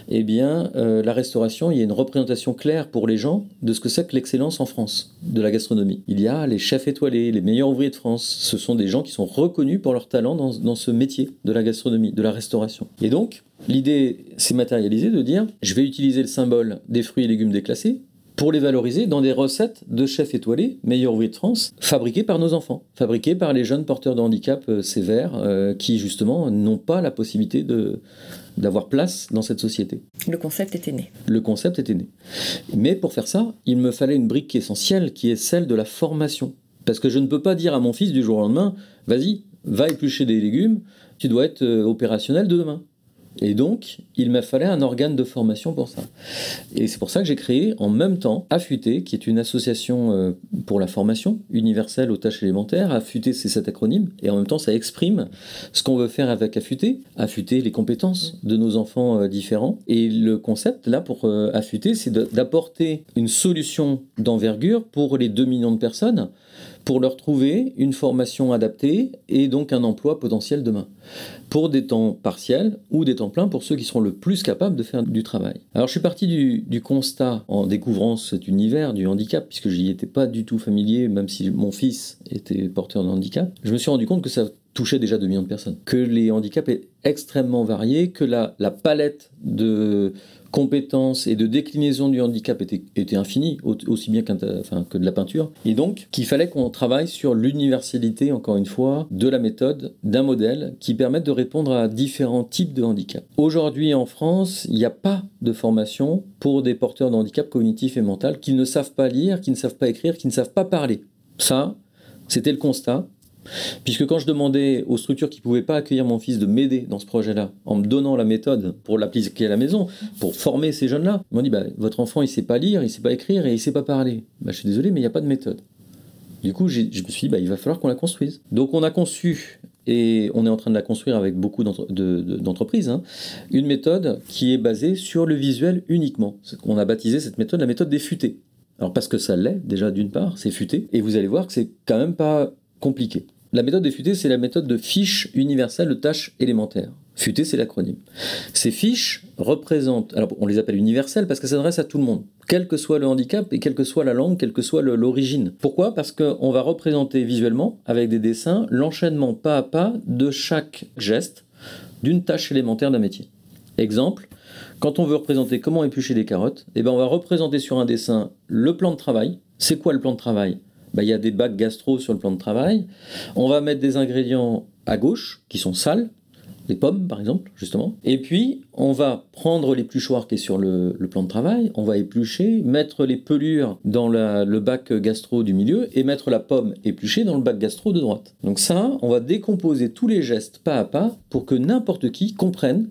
eh bien, euh, la restauration, il y a une représentation claire pour les gens de ce que c'est que l'excellence en France, de la gastronomie. Il y a les chefs étoilés, les meilleurs ouvriers de France. Ce sont des gens qui sont reconnus pour leur talent dans, dans ce métier de la gastronomie, de la restauration. Et donc, l'idée s'est matérialisée de dire, je vais utiliser le symbole des fruits et légumes déclassés pour les valoriser dans des recettes de chefs étoilés, meilleurs ouvriers de France, fabriquées par nos enfants, fabriquées par les jeunes porteurs de handicap euh, sévères euh, qui justement n'ont pas la possibilité de d'avoir place dans cette société. Le concept était né. Le concept était né. Mais pour faire ça, il me fallait une brique essentielle qui est celle de la formation. Parce que je ne peux pas dire à mon fils du jour au lendemain, vas-y, va éplucher des légumes, tu dois être euh, opérationnel demain. Et donc, il m'a fallu un organe de formation pour ça. Et c'est pour ça que j'ai créé en même temps Affûté, qui est une association euh, pour la formation universelle aux tâches élémentaires. Affûté, c'est cet acronyme. Et en même temps, ça exprime ce qu'on veut faire avec Affûté. Affûter les compétences de nos enfants euh, différents. Et le concept, là, pour euh, Affûté, c'est d'apporter une solution d'envergure pour les 2 millions de personnes pour leur trouver une formation adaptée et donc un emploi potentiel demain, pour des temps partiels ou des temps pleins pour ceux qui seront le plus capables de faire du travail. Alors je suis parti du, constat en découvrant cet univers du handicap, puisque j'y étais pas du tout familier, même si mon fils était porteur de handicap, je me suis rendu compte que ça touchait déjà 2 millions de personnes, que les handicaps étaient extrêmement variés, que la palette de compétences et de déclinaison du handicap était, était infinie, aussi bien que de la peinture. Et donc, qu'il fallait qu'on travaille sur l'universalité, encore une fois, de la méthode, d'un modèle qui permette de répondre à différents types de handicap. Aujourd'hui, en France, il n'y a pas de formation pour des porteurs de handicap cognitif et mental qui ne savent pas lire, qui ne savent pas écrire, qui ne savent pas parler. Ça, c'était le constat. Puisque quand je demandais aux structures qui ne pouvaient pas accueillir mon fils de m'aider dans ce projet-là, en me donnant la méthode pour l'appliquer à la maison, pour former ces jeunes-là, ils m'ont dit bah, Votre enfant, il ne sait pas lire, il ne sait pas écrire et il ne sait pas parler. Bah, je suis désolé, mais il n'y a pas de méthode. Du coup, je me suis dit bah, Il va falloir qu'on la construise. Donc, on a conçu, et on est en train de la construire avec beaucoup d'entreprises, hein, une méthode qui est basée sur le visuel uniquement. On a baptisé cette méthode la méthode des futés. Alors parce que ça l'est déjà d'une part, c'est futé, et vous allez voir que c'est quand même pas compliqué. La méthode des futés, c'est la méthode de fiche universelle de tâches élémentaires. Futé, c'est l'acronyme. Ces fiches représentent, alors on les appelle universelles parce que ça s'adresse à tout le monde, quel que soit le handicap et quelle que soit la langue, quelle que soit l'origine. Pourquoi? Parce qu'on va représenter visuellement, avec des dessins, l'enchaînement pas à pas de chaque geste d'une tâche élémentaire d'un métier. Exemple, quand on veut représenter comment éplucher des carottes, eh ben on va représenter sur un dessin le plan de travail. C'est quoi le plan de travail? Bah, y a des bacs gastro sur le plan de travail. On va mettre des ingrédients à gauche qui sont sales, les pommes par exemple, justement. Et puis, on va prendre l'épluchoir qui est sur le, plan de travail, on va éplucher, mettre les pelures dans le bac gastro du milieu et mettre la pomme épluchée dans le bac gastro de droite. Donc ça, on va décomposer tous les gestes pas à pas pour que n'importe qui comprenne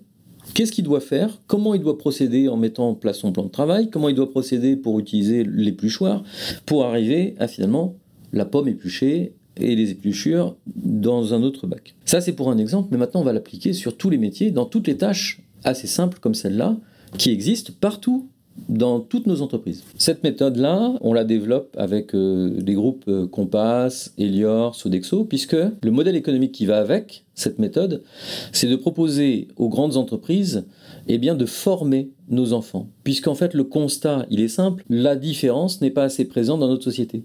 Qu'est-ce qu'il doit faire? Comment il doit procéder en mettant en place son plan de travail? Comment il doit procéder pour utiliser l'épluchoir Pour arriver à finalement la pomme épluchée et les épluchures dans un autre bac? Ça, c'est pour un exemple, mais maintenant, on va l'appliquer sur tous les métiers, dans toutes les tâches assez simples comme celle-là, qui existent partout dans toutes nos entreprises. Cette méthode-là, on la développe avec euh, des groupes euh, Compass, Elior, Sodexo, puisque le modèle économique qui va avec cette méthode, c'est de proposer aux grandes entreprises eh bien, de former nos enfants. Puisqu'en fait, le constat, il est simple, la différence n'est pas assez présente dans notre société.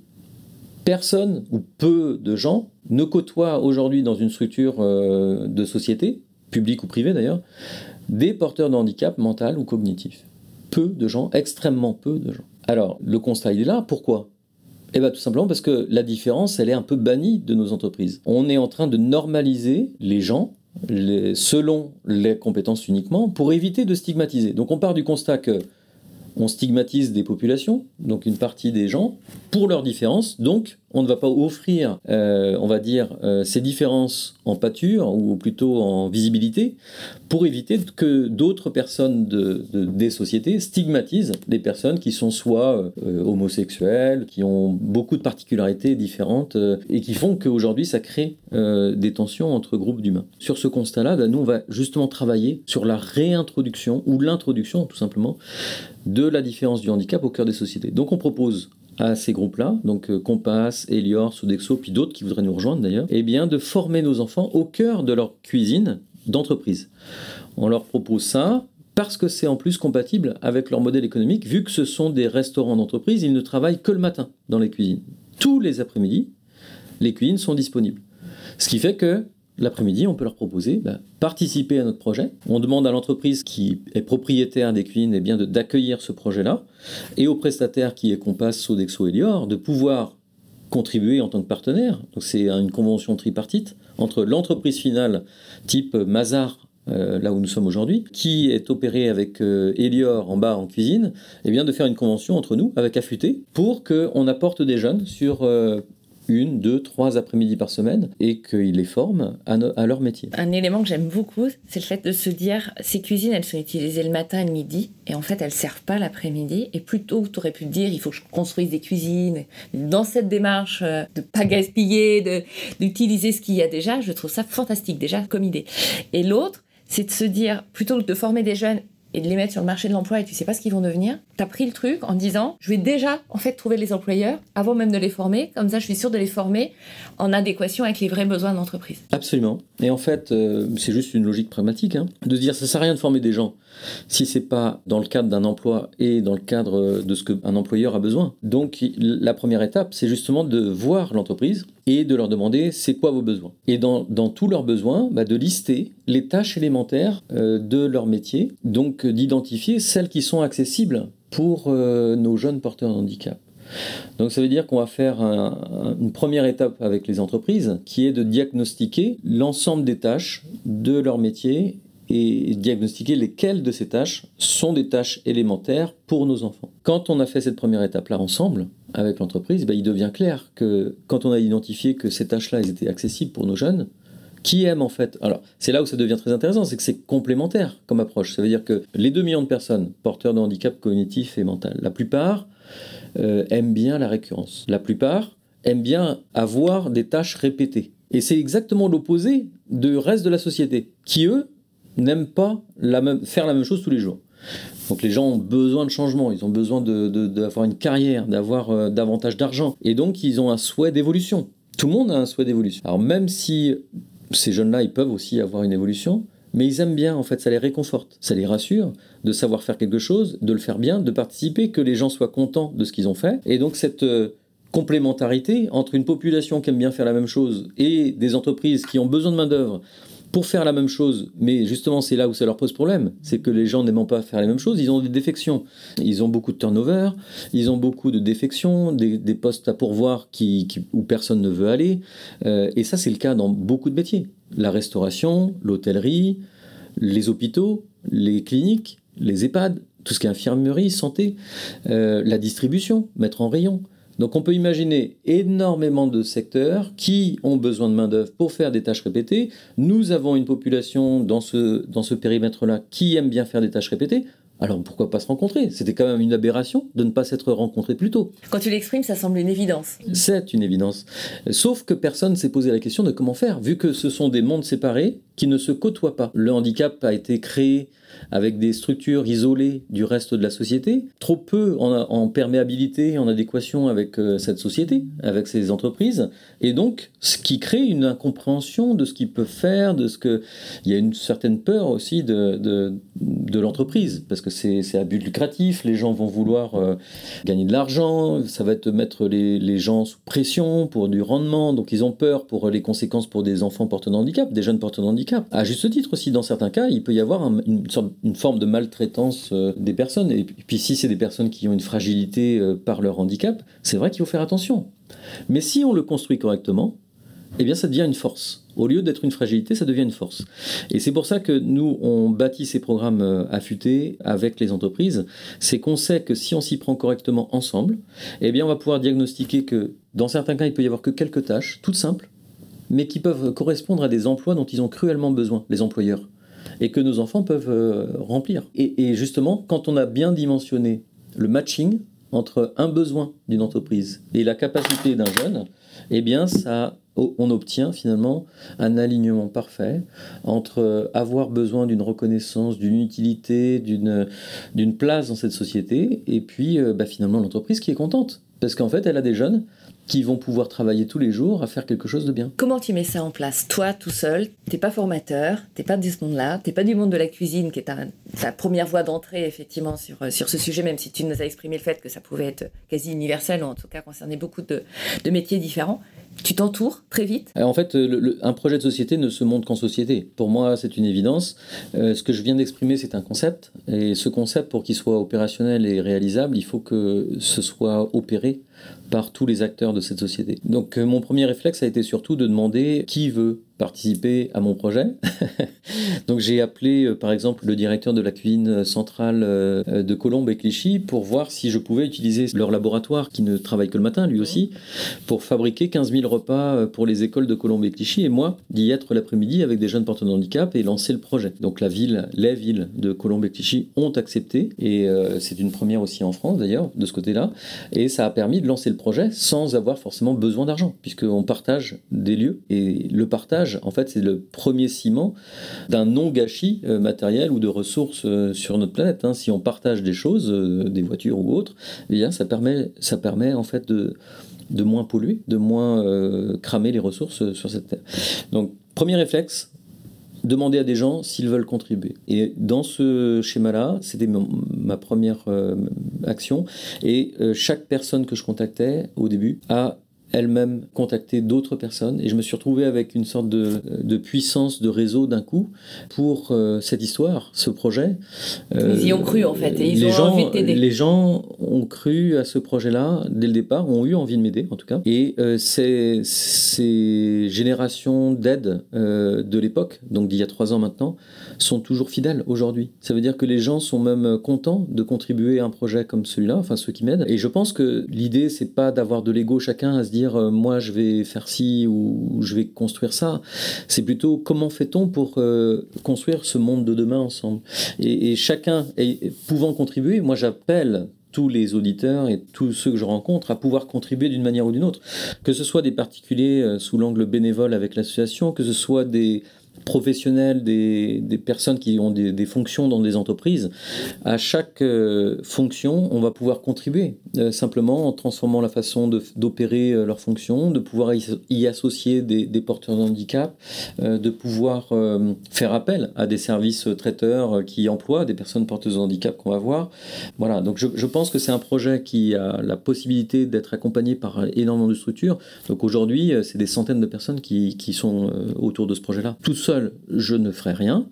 Personne ou peu de gens ne côtoient aujourd'hui dans une structure euh, de société, publique ou privée d'ailleurs, des porteurs de handicap mental ou cognitif de gens, extrêmement peu de gens. Alors, le constat, il est là. Pourquoi? Eh bien, tout simplement parce que la différence, elle est un peu bannie de nos entreprises. On est en train de normaliser les gens selon les compétences uniquement pour éviter de stigmatiser. Donc, on part du constat que on stigmatise des populations, donc une partie des gens, pour leurs différences. Donc, on ne va pas offrir, euh, on va dire, euh, ces différences en pâture, ou plutôt en visibilité, pour éviter que d'autres personnes de, des sociétés stigmatisent des personnes qui sont soit euh, homosexuelles, qui ont beaucoup de particularités différentes, et qui font qu'aujourd'hui, ça crée des tensions entre groupes d'humains. Sur ce constat-là, ben, nous, on va justement travailler sur la réintroduction, ou l'introduction, tout simplement, de la différence du handicap au cœur des sociétés. Donc on propose à ces groupes-là, donc euh, Compass, Elior, Sodexo, puis d'autres qui voudraient nous rejoindre d'ailleurs, eh bien de former nos enfants au cœur de leur cuisine d'entreprise. On leur propose ça parce que c'est en plus compatible avec leur modèle économique, vu que ce sont des restaurants d'entreprise, ils ne travaillent que le matin dans les cuisines. Tous les après-midi, les cuisines sont disponibles. Ce qui fait que L'après-midi, on peut leur proposer bah, participer à notre projet. On demande à l'entreprise qui est propriétaire des cuisines eh bien d'accueillir ce projet-là et au prestataire qui est Compass, Sodexo, Elior de pouvoir contribuer en tant que partenaire. Donc c'est une convention tripartite entre l'entreprise finale type Mazar euh, là où nous sommes aujourd'hui, qui est opérée avec euh, Elior en bas en cuisine, et eh bien de faire une convention entre nous avec Affûté pour qu'on apporte des jeunes sur euh, une, deux, trois après-midi par semaine et qu'ils les forment à, leur métier. Un élément que j'aime beaucoup, c'est le fait de se dire ces cuisines, elles sont utilisées le matin et le midi et en fait, elles servent pas l'après-midi. Et plutôt, tu aurais pu te dire, il faut que je construise des cuisines. Dans cette démarche euh, de pas gaspiller, d'utiliser ce qu'il y a déjà, je trouve ça fantastique déjà comme idée. Et l'autre, c'est de se dire, plutôt que de former des jeunes et de les mettre sur le marché de l'emploi et tu sais pas ce qu'ils vont devenir, tu as pris le truc en disant je vais déjà en fait trouver les employeurs avant même de les former, comme ça je suis sûr de les former en adéquation avec les vrais besoins de l'entreprise. Absolument. Et en fait, euh, c'est juste une logique pragmatique hein, de dire ça sert à rien de former des gens si c'est pas dans le cadre d'un emploi et dans le cadre de ce qu'un employeur a besoin. Donc la première étape, c'est justement de voir l'entreprise et de leur demander c'est quoi vos besoins. Et dans, tous leurs besoins, bah, de lister les tâches élémentaires euh, de leur métier, donc d'identifier celles qui sont accessibles pour euh, nos jeunes porteurs de handicap. Donc ça veut dire qu'on va faire une première étape avec les entreprises qui est de diagnostiquer l'ensemble des tâches de leur métier et diagnostiquer lesquelles de ces tâches sont des tâches élémentaires pour nos enfants. Quand on a fait cette première étape-là ensemble avec l'entreprise, ben, il devient clair que quand on a identifié que ces tâches-là étaient accessibles pour nos jeunes, qui aiment en fait Alors, c'est là où ça devient très intéressant, c'est que c'est complémentaire comme approche. Ça veut dire que les 2 millions de personnes porteurs de handicap cognitif et mental, la plupart euh, aiment bien la récurrence. La plupart aiment bien avoir des tâches répétées. Et c'est exactement l'opposé du reste de la société, qui eux n'aiment pas faire la même chose tous les jours. Donc les gens ont besoin de changement, ils ont besoin d'avoir une carrière, d'avoir euh, davantage d'argent. Et donc ils ont un souhait d'évolution. Tout le monde a un souhait d'évolution. Alors même si ces jeunes-là, ils peuvent aussi avoir une évolution, mais ils aiment bien, en fait, ça les réconforte, ça les rassure de savoir faire quelque chose, de le faire bien, de participer, que les gens soient contents de ce qu'ils ont fait. Et donc cette euh, complémentarité entre une population qui aime bien faire la même chose et des entreprises qui ont besoin de main-d'œuvre pour faire la même chose, mais justement c'est là où ça leur pose problème, c'est que les gens n'aiment pas faire les mêmes choses, ils ont des défections, ils ont beaucoup de turnover, ils ont beaucoup de défections, des, postes à pourvoir qui, où personne ne veut aller, euh, et ça c'est le cas dans beaucoup de métiers, la restauration, l'hôtellerie, les hôpitaux, les cliniques, les EHPAD, tout ce qui est infirmerie, santé, euh, la distribution, mettre en rayon. Donc on peut imaginer énormément de secteurs qui ont besoin de main-d'œuvre pour faire des tâches répétées. Nous avons une population dans ce, dans ce périmètre-là qui aime bien faire des tâches répétées. Alors pourquoi pas se rencontrer? C'était quand même une aberration de ne pas s'être rencontrés plus tôt. Quand tu l'exprimes, ça semble une évidence. C'est une évidence. Sauf que personne ne s'est posé la question de comment faire, vu que ce sont des mondes séparés qui ne se côtoient pas. Le handicap a été créé avec des structures isolées du reste de la société, trop peu en, perméabilité, en adéquation avec euh, cette société, avec ces entreprises, et donc ce qui crée une incompréhension de ce qu'ils peuvent faire, de ce que il y a une certaine peur aussi de, de, l'entreprise, parce que c'est à but lucratif, les gens vont vouloir euh, gagner de l'argent, ça va te mettre les, les gens sous pression pour du rendement, donc ils ont peur pour les conséquences pour des enfants porteurs de handicap, des jeunes porteurs de handicap. À juste titre aussi, dans certains cas, il peut y avoir une, sorte, une forme de maltraitance euh, des personnes. Et puis si c'est des personnes qui ont une fragilité euh, par leur handicap, c'est vrai qu'il faut faire attention. Mais si on le construit correctement, eh bien ça devient une force. Au lieu d'être une fragilité, ça devient une force. Et c'est pour ça que nous, on bâtit ces programmes euh, affûtés avec les entreprises. C'est qu'on sait que si on s'y prend correctement ensemble, eh bien on va pouvoir diagnostiquer que dans certains cas, il peut y avoir que quelques tâches, toutes simples, mais qui peuvent correspondre à des emplois dont ils ont cruellement besoin, les employeurs, et que nos enfants peuvent euh, remplir. Et, justement, quand on a bien dimensionné le matching entre un besoin d'une entreprise et la capacité d'un jeune, eh bien, ça, on obtient finalement un alignement parfait entre avoir besoin d'une reconnaissance, d'une utilité, d'une place dans cette société, et puis euh, bah, finalement l'entreprise qui est contente. Parce qu'en fait, elle a des jeunes qui vont pouvoir travailler tous les jours à faire quelque chose de bien. Comment tu mets ça en place? Toi, tout seul, t'es pas formateur, t'es pas de ce monde-là, t'es pas du monde de la cuisine, qui est ta, première voie d'entrée, effectivement, sur, euh, sur ce sujet, même si tu nous as exprimé le fait que ça pouvait être quasi universel, ou en tout cas concerner beaucoup de, de métiers différents. Tu t'entoures très vite? En fait, euh, un projet de société ne se monte qu'en société. Pour moi, c'est une évidence. Euh, ce que je viens d'exprimer, c'est un concept. Et ce concept, pour qu'il soit opérationnel et réalisable, il faut que ce soit opéré par tous les acteurs de cette société. Donc euh, mon premier réflexe a été surtout de demander qui veut participer à mon projet. Donc j'ai appelé euh, par exemple le directeur de la cuisine centrale euh, de Colombes et Clichy pour voir si je pouvais utiliser leur laboratoire qui ne travaille que le matin lui aussi pour fabriquer 15 000 repas euh, pour les écoles de Colombes et Clichy et moi d'y être l'après-midi avec des jeunes porteurs de handicap et lancer le projet. Donc la ville, les villes de Colombes et Clichy ont accepté et c'est une première aussi en France d'ailleurs de ce côté-là et ça a permis de lancer le projet sans avoir forcément besoin d'argent puisqu'on partage des lieux et le partage en fait, c'est le premier ciment d'un non-gâchis euh, matériel ou de ressources euh, sur notre planète. Hein. Si on partage des choses, euh, des voitures ou autres, eh bien, ça permet, ça permet en fait de, de moins polluer, de moins cramer les ressources sur cette terre. Donc, premier réflexe, demander à des gens s'ils veulent contribuer. Et dans ce schéma-là, c'était ma première action. Et chaque personne que je contactais au début a elle-même contacté d'autres personnes et je me suis retrouvé avec une sorte de, de puissance de réseau d'un coup pour euh, cette histoire, ce projet. Euh, ils y ont cru en fait et ils les ont gens, envie de t'aider. Les gens ont cru à ce projet-là dès le départ, ont eu envie de m'aider en tout cas. Et euh, ces, ces, générations d'aide de l'époque, donc d'il y a trois ans maintenant, sont toujours fidèles aujourd'hui. Ça veut dire que les gens sont même contents de contribuer à un projet comme celui-là, enfin ceux qui m'aident. Et je pense que l'idée, c'est pas d'avoir de l'ego chacun à se dire euh, moi je vais faire ci ou je vais construire ça. C'est plutôt comment fait-on pour euh, construire ce monde de demain ensemble? Et, chacun pouvant contribuer, moi j'appelle tous les auditeurs et tous ceux que je rencontre à pouvoir contribuer d'une manière ou d'une autre. Que ce soit des particuliers euh, sous l'angle bénévole avec l'association, que ce soit des professionnels, des, des, personnes qui ont des, fonctions dans des entreprises, à chaque euh, fonction, on va pouvoir contribuer, euh, simplement en transformant la façon d'opérer euh, leurs fonctions, de pouvoir y, associer des, des, porteurs de handicap, de pouvoir faire appel à des services traiteurs qui emploient des personnes porteuses de handicap qu'on va voir. Voilà, donc je, je pense que c'est un projet qui a la possibilité d'être accompagné par énormément de structures. Donc aujourd'hui, c'est des centaines de personnes qui, qui sont autour de ce projet-là. Tout seul, je ne ferai rien.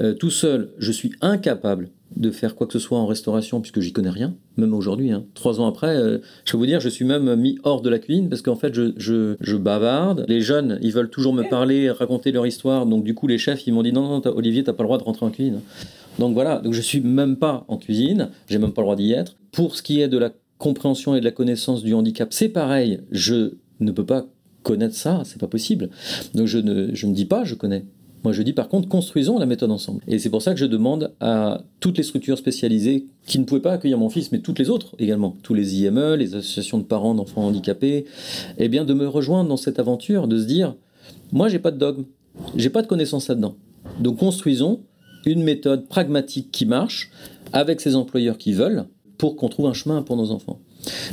Euh, tout seul, je suis incapable de faire quoi que ce soit en restauration puisque j'y connais rien, même aujourd'hui. Hein. Trois ans après, euh, je peux vous dire, je suis même mis hors de la cuisine parce qu'en fait, je, bavarde. Les jeunes, ils veulent toujours me parler, raconter leur histoire. Donc du coup, les chefs, ils m'ont dit non, non, Olivier, Olivier, t'as pas le droit de rentrer en cuisine. Donc voilà, donc je suis même pas en cuisine, j'ai même pas le droit d'y être. Pour ce qui est de la compréhension et de la connaissance du handicap, c'est pareil. Je ne peux pas connaître ça, c'est pas possible. Donc je ne, je ne dis pas je connais. Moi, je dis par contre, construisons la méthode ensemble. Et c'est pour ça que je demande à toutes les structures spécialisées qui ne pouvaient pas accueillir mon fils, mais toutes les autres également, tous les IME, les associations de parents d'enfants handicapés, eh bien, de me rejoindre dans cette aventure, de se dire, moi, j'ai pas de dogme, j'ai pas de connaissances là-dedans. Donc, construisons une méthode pragmatique qui marche avec ces employeurs qui veulent pour qu'on trouve un chemin pour nos enfants.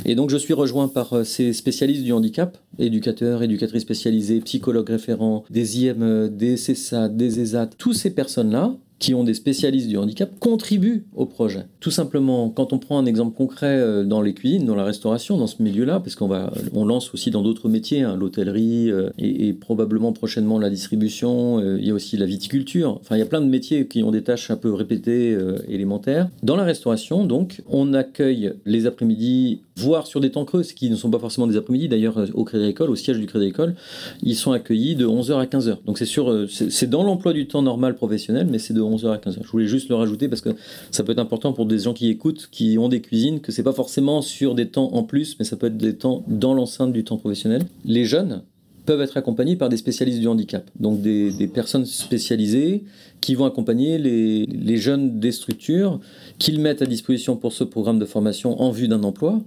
Et donc je suis rejoint par euh, ces spécialistes du handicap, éducateurs, éducatrices spécialisées, psychologues référents, des IME, des CESA, des ESAT, toutes ces personnes-là qui ont des spécialistes du handicap contribuent au projet. Tout simplement, quand on prend un exemple concret euh, dans les cuisines, dans la restauration, dans ce milieu-là, parce qu'on on lance aussi dans d'autres métiers, hein, l'hôtellerie euh, et, probablement prochainement la distribution. Euh, il y a aussi la viticulture. Enfin, il y a plein de métiers qui ont des tâches un peu répétées, élémentaires. Dans la restauration, donc, on accueille les après-midi, voire sur des temps creux, ce qui ne sont pas forcément des après-midi. D'ailleurs, au Crédit Agricole, au siège du Crédit Agricole, ils sont accueillis de 11h à 15h. Donc c'est sûr, c'est dans l'emploi du temps normal professionnel, mais c'est de 11h à 15h. Je voulais juste le rajouter parce que ça peut être important pour des gens qui écoutent, qui ont des cuisines, que c'est pas forcément sur des temps en plus, mais ça peut être des temps dans l'enceinte du temps professionnel. Les jeunes peuvent être accompagnés par des spécialistes du handicap, donc des, personnes spécialisées qui vont accompagner les, jeunes des structures qu'ils mettent à disposition pour ce programme de formation en vue d'un emploi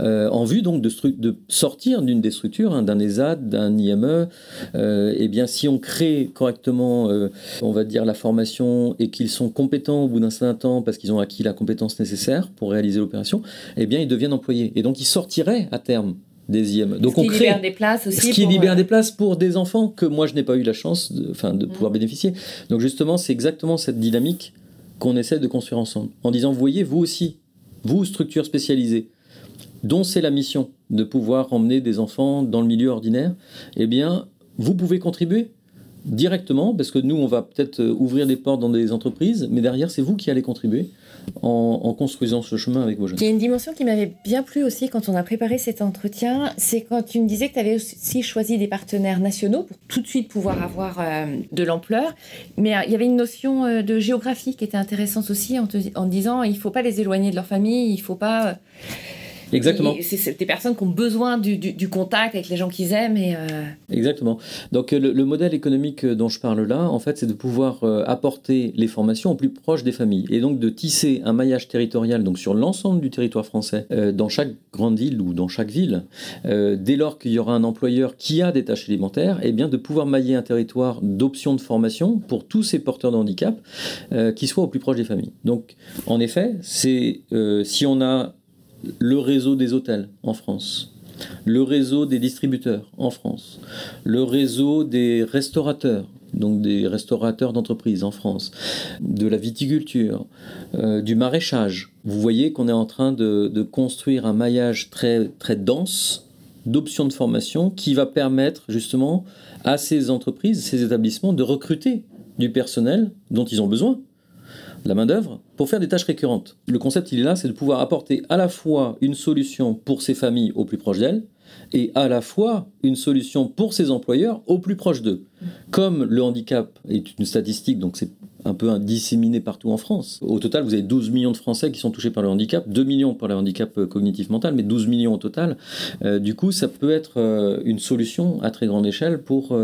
en vue donc de, de sortir d'une des structures, hein, d'un ESAD, d'un IME. Euh, et bien, si on crée correctement, euh, on va dire, la formation et qu'ils sont compétents au bout d'un certain temps parce qu'ils ont acquis la compétence nécessaire pour réaliser l'opération, eh bien, ils deviennent employés. Et donc, ils sortiraient à terme des IME. Donc ce on qui crée libère des places aussi. Ce qui libère des places pour des enfants que moi je n'ai pas eu la chance de, enfin, de mmh. pouvoir bénéficier. Donc justement, c'est exactement cette dynamique qu'on essaie de construire ensemble. En disant, vous voyez, vous aussi, vous, structure spécialisée, dont c'est la mission de pouvoir emmener des enfants dans le milieu ordinaire, eh bien, vous pouvez contribuer directement, parce que nous, on va peut-être euh, ouvrir des portes dans des entreprises, mais derrière, c'est vous qui allez contribuer en, construisant ce chemin avec vos jeunes. Il y a une dimension qui m'avait bien plu aussi quand on a préparé cet entretien, c'est quand tu me disais que tu avais aussi choisi des partenaires nationaux pour tout de suite pouvoir avoir euh, de l'ampleur, mais euh, il y avait une notion de géographie qui était intéressante aussi en, te, en disant il ne faut pas les éloigner de leur famille, il ne faut pas... Exactement. C'est des personnes qui ont besoin du, du, contact avec les gens qu'ils aiment. Et, euh, Exactement. Donc le, le, modèle économique dont je parle là, en fait, c'est de pouvoir euh, apporter les formations au plus proche des familles et donc de tisser un maillage territorial donc sur l'ensemble du territoire français, euh, dans chaque grande ville ou dans chaque ville, dès lors qu'il y aura un employeur qui a des tâches élémentaires, et eh bien de pouvoir mailler un territoire d'options de formation pour tous ces porteurs de handicap qui soient au plus proche des familles. Donc en effet, c'est si on a le réseau des hôtels en France, le réseau des distributeurs en France, le réseau des restaurateurs, donc des restaurateurs d'entreprise en France, de la viticulture, euh, du maraîchage. Vous voyez qu'on est en train de, construire un maillage très, très dense d'options de formation qui va permettre justement à ces entreprises, ces établissements de recruter du personnel dont ils ont besoin la main-d'œuvre pour faire des tâches récurrentes. Le concept, il est là, c'est de pouvoir apporter à la fois une solution pour ces familles au plus proche d'elles et à la fois une solution pour ces employeurs au plus proche d'eux. Comme le handicap est une statistique, donc c'est un peu disséminé partout en France. Au total, vous avez 12 millions de Français qui sont touchés par le handicap, 2 millions par le handicap euh, cognitif mental, mais 12 millions au total. Euh, du coup, ça peut être euh, une solution à très grande échelle pour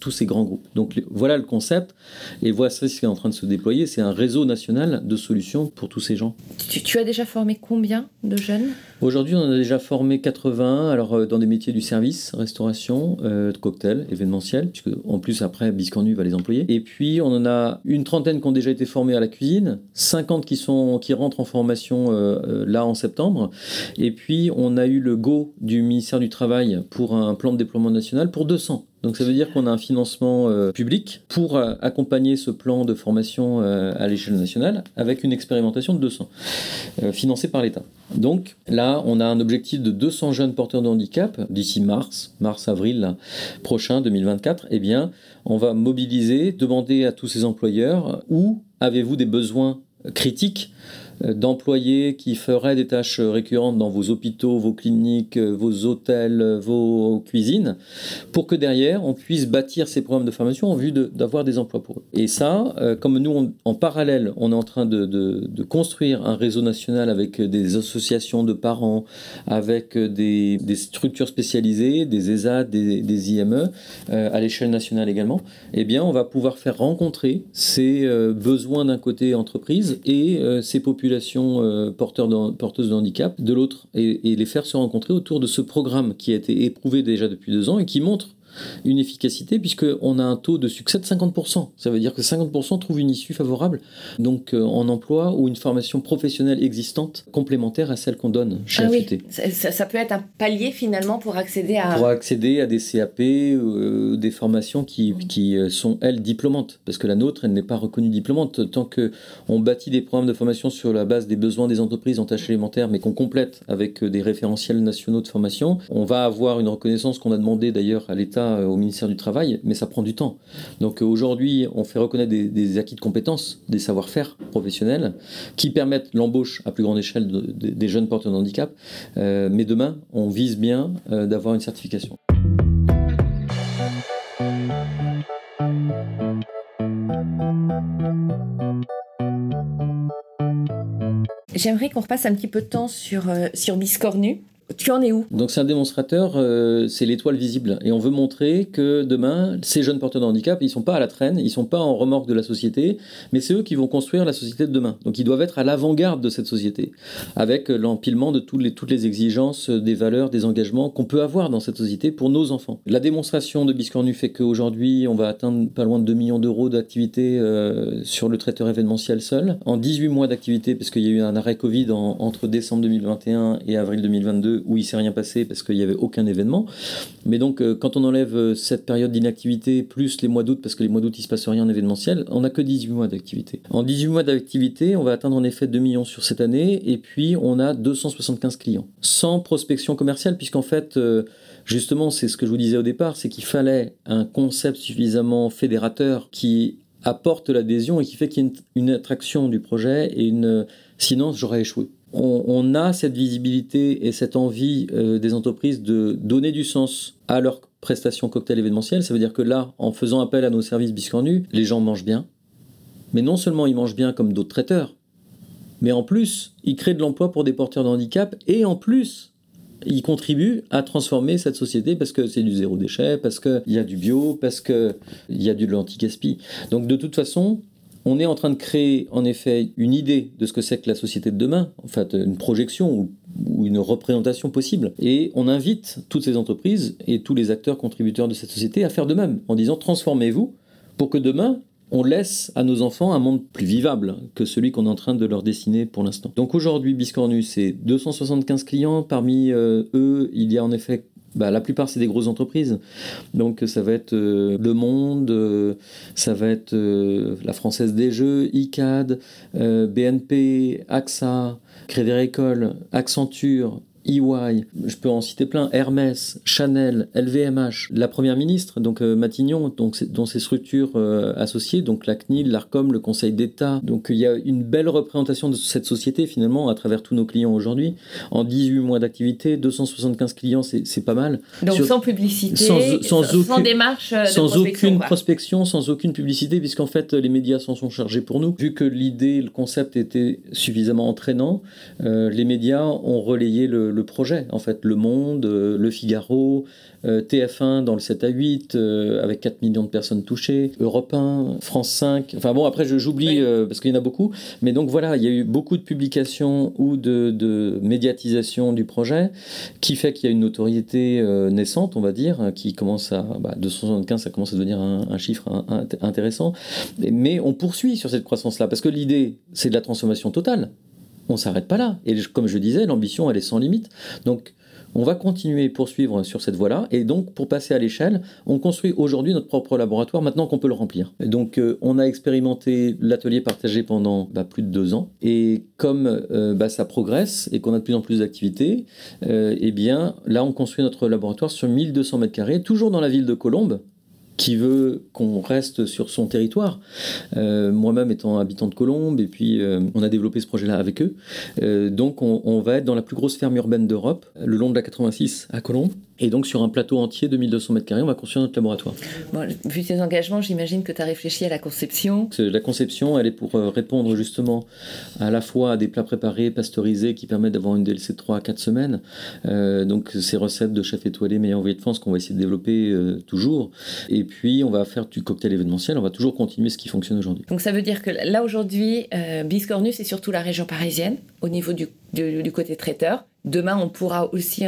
tous ces grands groupes. Donc voilà le concept, et voilà ce qui est en train de se déployer, c'est un réseau national de solutions pour tous ces gens. Tu, as déjà formé combien de jeunes? Aujourd'hui, on a déjà formé 80, alors dans des métiers du service, restauration, cocktail, événementiel, puisque en plus après, Biscornu va les employer. Et puis on en a une trentaine qui ont déjà été formés à la cuisine, 50 qui, sont, qui rentrent en formation euh, euh, là en septembre, et puis on a eu le go du ministère du Travail pour un plan de déploiement national pour 200. Donc ça veut dire qu'on a un financement euh, public pour accompagner ce plan de formation à l'échelle nationale avec une expérimentation de 200, financée par l'État. Donc là, on a un objectif de 200 jeunes porteurs de handicap d'ici mars, mars-avril prochain 2024. Eh bien, on va mobiliser, demander à tous ces employeurs où avez-vous des besoins critiques euh, d'employés qui feraient des tâches récurrentes dans vos hôpitaux, vos cliniques, euh, vos hôtels, euh, vos cuisines, pour que derrière, on puisse bâtir ces programmes de formation en vue d'avoir des emplois pour eux. Et ça, comme nous, en parallèle, on est en train de, construire un réseau national avec des associations de parents, avec des, structures spécialisées, des ESA, des IME, à l'échelle nationale également, eh bien, on va pouvoir faire rencontrer ces besoins d'un côté entreprise et ces populations euh, porteuses de handicap de l'autre et, les faire se rencontrer autour de ce programme qui a été éprouvé déjà depuis deux ans et qui montre une efficacité puisqu'on a un taux de succès de 50%. Ça veut dire que 50% trouvent une issue favorable, donc euh, en emploi ou une formation professionnelle existante complémentaire à celle qu'on donne chez Ah oui, ça, ça peut être un palier finalement pour accéder à... Pour accéder à des CAP, euh, des formations qui, qui euh, sont, elles, diplômantes. Parce que la nôtre, elle n'est pas reconnue diplômante. Tant qu'on bâtit des programmes de formation sur la base des besoins des entreprises en tâches élémentaires, mais qu'on complète avec des référentiels nationaux de formation, on va avoir une reconnaissance qu'on a demandé d'ailleurs à l'État, euh, au ministère du Travail, mais ça prend du temps. Donc euh, aujourd'hui, on fait reconnaître des, acquis de compétences, des savoir-faire professionnels, qui permettent l'embauche à plus grande échelle de- de- des jeunes porteurs de handicap. Euh, mais demain, on vise bien d'avoir une certification. J'aimerais qu'on repasse un petit peu de temps sur, euh, sur Biscornu. Tu en es où? Donc c'est un démonstrateur, euh, c'est l'étoile visible. Et on veut montrer que demain, ces jeunes porteurs de handicap, ils sont pas à la traîne, ils sont pas en remorque de la société, mais c'est eux qui vont construire la société de demain. Donc ils doivent être à l'avant-garde de cette société, avec euh, l'empilement de toutes les, toutes les exigences, euh, des valeurs, des engagements qu'on peut avoir dans cette société pour nos enfants. La démonstration de Biscornu fait qu'aujourd'hui, on va atteindre pas loin de 2 millions d'euros d'activité sur le traiteur événementiel seul. En 18 mois d'activité, parce qu'il y a eu un arrêt Covid en- entre décembre 2021 et avril 2022, où il s'est rien passé parce qu'il n'y avait aucun événement. Mais donc, euh, quand on enlève euh, cette période d'inactivité, plus les mois d'août, parce que les mois d'août, il se passe rien en événementiel, on n'a que 18 mois d'activité. En 18 mois d'activité, on va atteindre en effet 2 millions sur cette année, et puis on a 275 clients. Sans prospection commerciale, puisqu'en fait, euh, justement, c'est ce que je vous disais au départ, c'est qu'il fallait un concept suffisamment fédérateur qui apporte l'adhésion et qui fait qu'il y ait une, une attraction du projet, et une, sinon j'aurais échoué on, a cette visibilité et cette envie euh, des entreprises de donner du sens à leurs prestations cocktail événementielles. Ça veut dire que là, en faisant appel à nos services biscornus, les gens mangent bien. Mais non seulement ils mangent bien comme d'autres traiteurs, mais en plus, ils créent de l'emploi pour des porteurs de handicap et en plus, ils contribuent à transformer cette société parce que c'est du zéro déchet, parce qu'il y a du bio, parce qu'il y a du l'anti-gaspi. Donc de toute façon, on est en train de créer en effet une idée de ce que c'est que la société de demain, en fait une projection ou, une représentation possible. Et on invite toutes ces entreprises et tous les acteurs contributeurs de cette société à faire de même, en disant transformez-vous pour que demain on laisse à nos enfants un monde plus vivable que celui qu'on est en train de leur dessiner pour l'instant. Donc aujourd'hui, Biscornu, c'est 275 clients. Parmi euh, eux, il y a en effet bah, la plupart, c'est des grosses entreprises. Donc, ça va être euh, Le Monde, euh, ça va être euh, la Française des Jeux, ICAD, BNP, AXA, Crédit Agricole, Accenture, EY, je peux en citer plein, Hermès, Chanel, LVMH, la Première ministre, donc euh, Matignon, donc, dont ces structures euh, associées, donc la CNIL, l'ARCOM, le Conseil d'État. Donc il y a une belle représentation de cette société finalement à travers tous nos clients aujourd'hui. En 18 mois d'activité, 275 clients, c'est pas mal. Donc Sur- sans publicité, sans- sans sans, aucune- démarche de sans prospection, aucune quoi. prospection, sans aucune publicité, puisqu'en fait les médias s'en sont chargés pour nous. Vu que l'idée, le concept était suffisamment entraînant, euh, les médias ont relayé le, le projet. En fait, Le Monde, euh, Le Figaro, euh, TF1 dans le 7 à 8, euh, avec 4 millions de personnes touchées, Europe 1, France 5. Enfin bon, après j'oublie Oui. parce qu'il y en a beaucoup. Mais donc voilà, il y a eu beaucoup de publications ou de, de médiatisation du projet qui fait qu'il y a une notoriété naissante, on va dire, hein, qui commence à. Bah, 275, ça commence à devenir un, un chiffre un- un- intéressant. Mais on poursuit sur cette croissance-là, parce que l'idée, c'est de la transformation totale. On s'arrête pas là. Et comme je disais, l'ambition, elle est sans limite. Donc, on va continuer et poursuivre sur cette voie-là. Et donc, pour passer à l'échelle, on construit aujourd'hui notre propre laboratoire maintenant qu'on peut le remplir. Et donc, euh, on a expérimenté l'atelier partagé pendant bah, plus de deux ans. Et comme euh, bah, ça progresse et qu'on a de plus en plus d'activités, euh, eh bien, là, on construit notre laboratoire sur 1200 mètres carrés, toujours dans la ville de Colombes qui veut qu'on reste sur son territoire. Euh, Moi-même étant habitant de Colombes, et puis euh, on a développé ce projet-là avec eux. Euh, donc on, va être dans la plus grosse ferme urbaine d'Europe, le long de la 86 à Colombes. Et donc sur un plateau entier de 1200 mètres carrés, on va construire notre laboratoire. Bon, vu tes engagements, j'imagine que tu as réfléchi à la conception. La conception, elle est pour euh, répondre justement à la fois à des plats préparés, pasteurisés, qui permettent d'avoir une DLC de 3 à 4 semaines. Euh, donc ces recettes de chef étoilé meilleur envoyé de France qu'on va essayer de développer euh, toujours. Et puis on va faire du cocktail événementiel, on va toujours continuer ce qui fonctionne aujourd'hui. Donc ça veut dire que là aujourd'hui, euh, Biscornu, c'est surtout la région parisienne au niveau du, du, du côté traiteur. Demain, on pourra aussi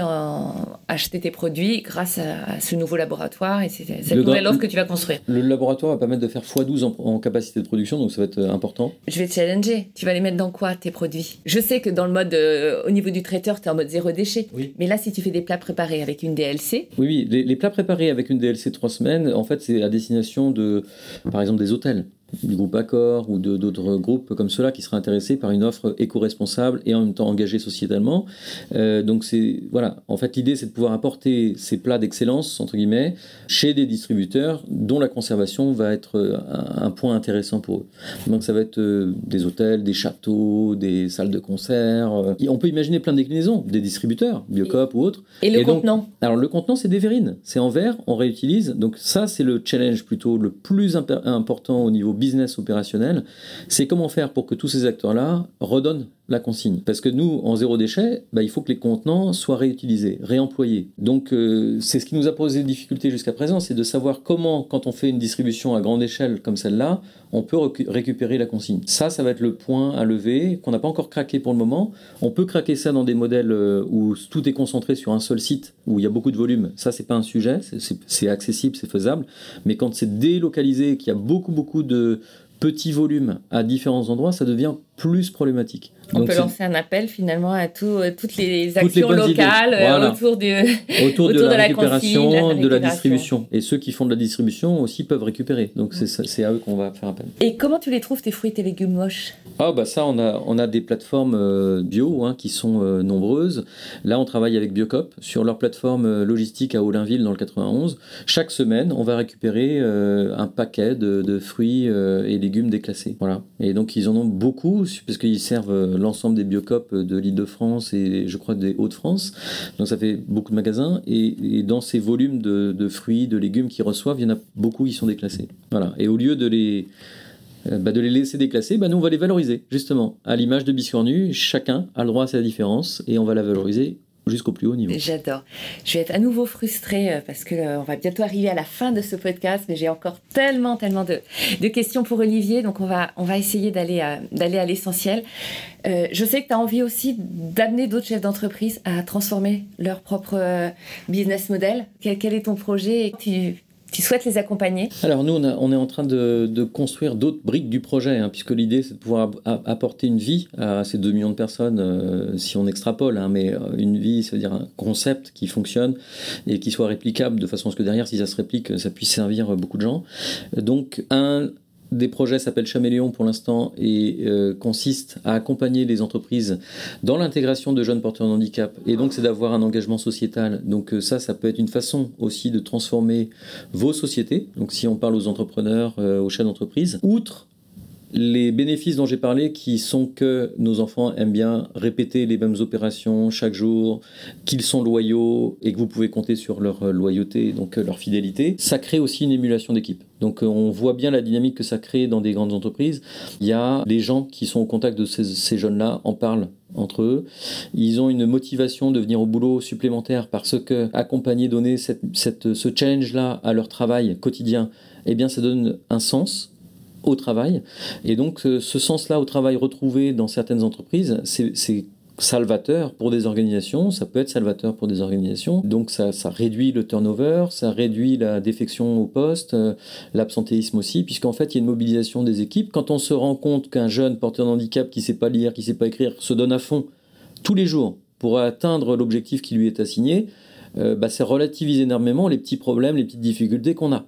acheter tes produits grâce à, ce nouveau laboratoire et cette nouvelle offre que tu vas construire. Le laboratoire va permettre de faire x12 en, capacité de production, donc ça va être euh, important. Je vais te challenger. Tu vas les mettre dans quoi, tes produits? Je sais que dans le mode, euh, au niveau du traiteur, tu es en mode zéro déchet. Oui. Mais là, si tu fais des plats préparés avec une DLC. Oui, oui. Les, les plats préparés avec une DLC trois semaines, en fait, c'est à destination de, par exemple, des hôtels du groupe Accor ou d'autres groupes comme cela qui seraient intéressés par une offre éco-responsable et en même temps engagée sociétalement. Euh, donc c'est voilà, en fait l'idée c'est de pouvoir apporter ces plats d'excellence entre guillemets chez des distributeurs dont la conservation va être euh, un, point intéressant pour eux. Donc ça va être euh, des hôtels, des châteaux, des salles de concert. on peut imaginer plein de déclinaisons, des distributeurs, Biocop ou autres. Et le contenant Alors le contenant c'est des verrines, c'est en verre, on réutilise. Donc ça c'est le challenge plutôt le plus important au niveau opérationnel, c'est comment faire pour que tous ces acteurs-là redonnent la consigne. Parce que nous, en zéro déchet, bah, il faut que les contenants soient réutilisés, réemployés. Donc euh, c'est ce qui nous a posé des difficultés jusqu'à présent, c'est de savoir comment, quand on fait une distribution à grande échelle comme celle-là, on peut récupérer la consigne. Ça, ça va être le point à lever, qu'on n'a pas encore craqué pour le moment. On peut craquer ça dans des modèles euh, où tout est concentré sur un seul site, où il y a beaucoup de volume. Ça, c'est pas un sujet, c'est accessible, c'est faisable. Mais quand c'est délocalisé, qu'il y a beaucoup, beaucoup de petits volumes à différents endroits, ça devient plus problématique. On peut lancer un appel finalement à euh, toutes les actions locales euh, autour, du, autour, de, la, récupération, de la distribution. Et ceux qui font de la distribution aussi peuvent récupérer. Donc c'est à eux qu'on va faire appel. Et comment tu les trouves tes fruits et tes légumes moches? Ah bah ça on a, on a des plateformes euh, bio hein, qui sont nombreuses. Là on travaille avec Biocop sur leur plateforme logistique à Olinville dans le 91. Chaque semaine on va récupérer un paquet de, de fruits et légumes déclassés. Voilà. Et donc ils en ont beaucoup parce qu'ils servent l'ensemble des biocopes de l'île de France et je crois des Hauts-de-France. Donc ça fait beaucoup de magasins. Et, dans ces volumes de, fruits, de légumes qu'ils reçoivent, il y en a beaucoup qui sont déclassés. Voilà. Et au lieu de les, euh, bah, de les laisser déclasser, bah, nous on va les valoriser, justement. À l'image de Biscornu, chacun a le droit à sa différence et on va la valoriser jusqu'au plus haut niveau. J'adore. Je vais être à nouveau frustrée euh, parce que euh, on va bientôt arriver à la fin de ce podcast, mais j'ai encore tellement, tellement de, questions pour Olivier, donc on va, on va essayer d'aller à, à l'essentiel. Euh, je sais que tu as envie aussi d'amener d'autres chefs d'entreprise à transformer leur propre business model. Quel, est ton projet? Tu souhaites les accompagner? Alors nous, on, est en train de, construire d'autres briques du projet, hein, puisque l'idée, c'est de pouvoir apporter une vie à ces 2 millions de personnes, euh, si on extrapole, hein, mais euh, une vie, ça veut dire un concept qui fonctionne et qui soit réplicable, de façon à ce que derrière, si ça se réplique, ça puisse servir beaucoup de gens. Donc un, des projets s'appelle Chaméléon pour l'instant et euh, consiste à accompagner les entreprises dans l'intégration de jeunes porteurs de handicap. Et donc, c'est d'avoir un engagement sociétal. Donc, euh, ça, ça peut être une façon aussi de transformer vos sociétés. Donc, si on parle aux entrepreneurs, euh, aux chefs d'entreprise, outre les bénéfices dont j'ai parlé, qui sont que nos enfants aiment bien répéter les mêmes opérations chaque jour, qu'ils sont loyaux et que vous pouvez compter sur leur loyauté, donc leur fidélité, ça crée aussi une émulation d'équipe. Donc euh, on voit bien la dynamique que ça crée dans des grandes entreprises. Il y a des gens qui sont au contact de ces, jeunes-là, en parlent entre eux. Ils ont une motivation de venir au boulot supplémentaire parce que accompagner, donner ce change-là à leur travail quotidien, eh bien ça donne un sens au travail. Et donc euh, ce sens-là au travail retrouvé dans certaines entreprises, c'est salvateur pour des organisations, ça peut être salvateur pour des organisations. Donc ça, réduit le turnover, ça réduit la défection au poste, euh, l'absentéisme aussi, puisqu'en fait il y a une mobilisation des équipes. Quand on se rend compte qu'un jeune porteur de handicap qui sait pas lire, qui sait pas écrire, se donne à fond tous les jours pour atteindre l'objectif qui lui est assigné, euh, bah, ça relativise énormément les petits problèmes, les petites difficultés qu'on a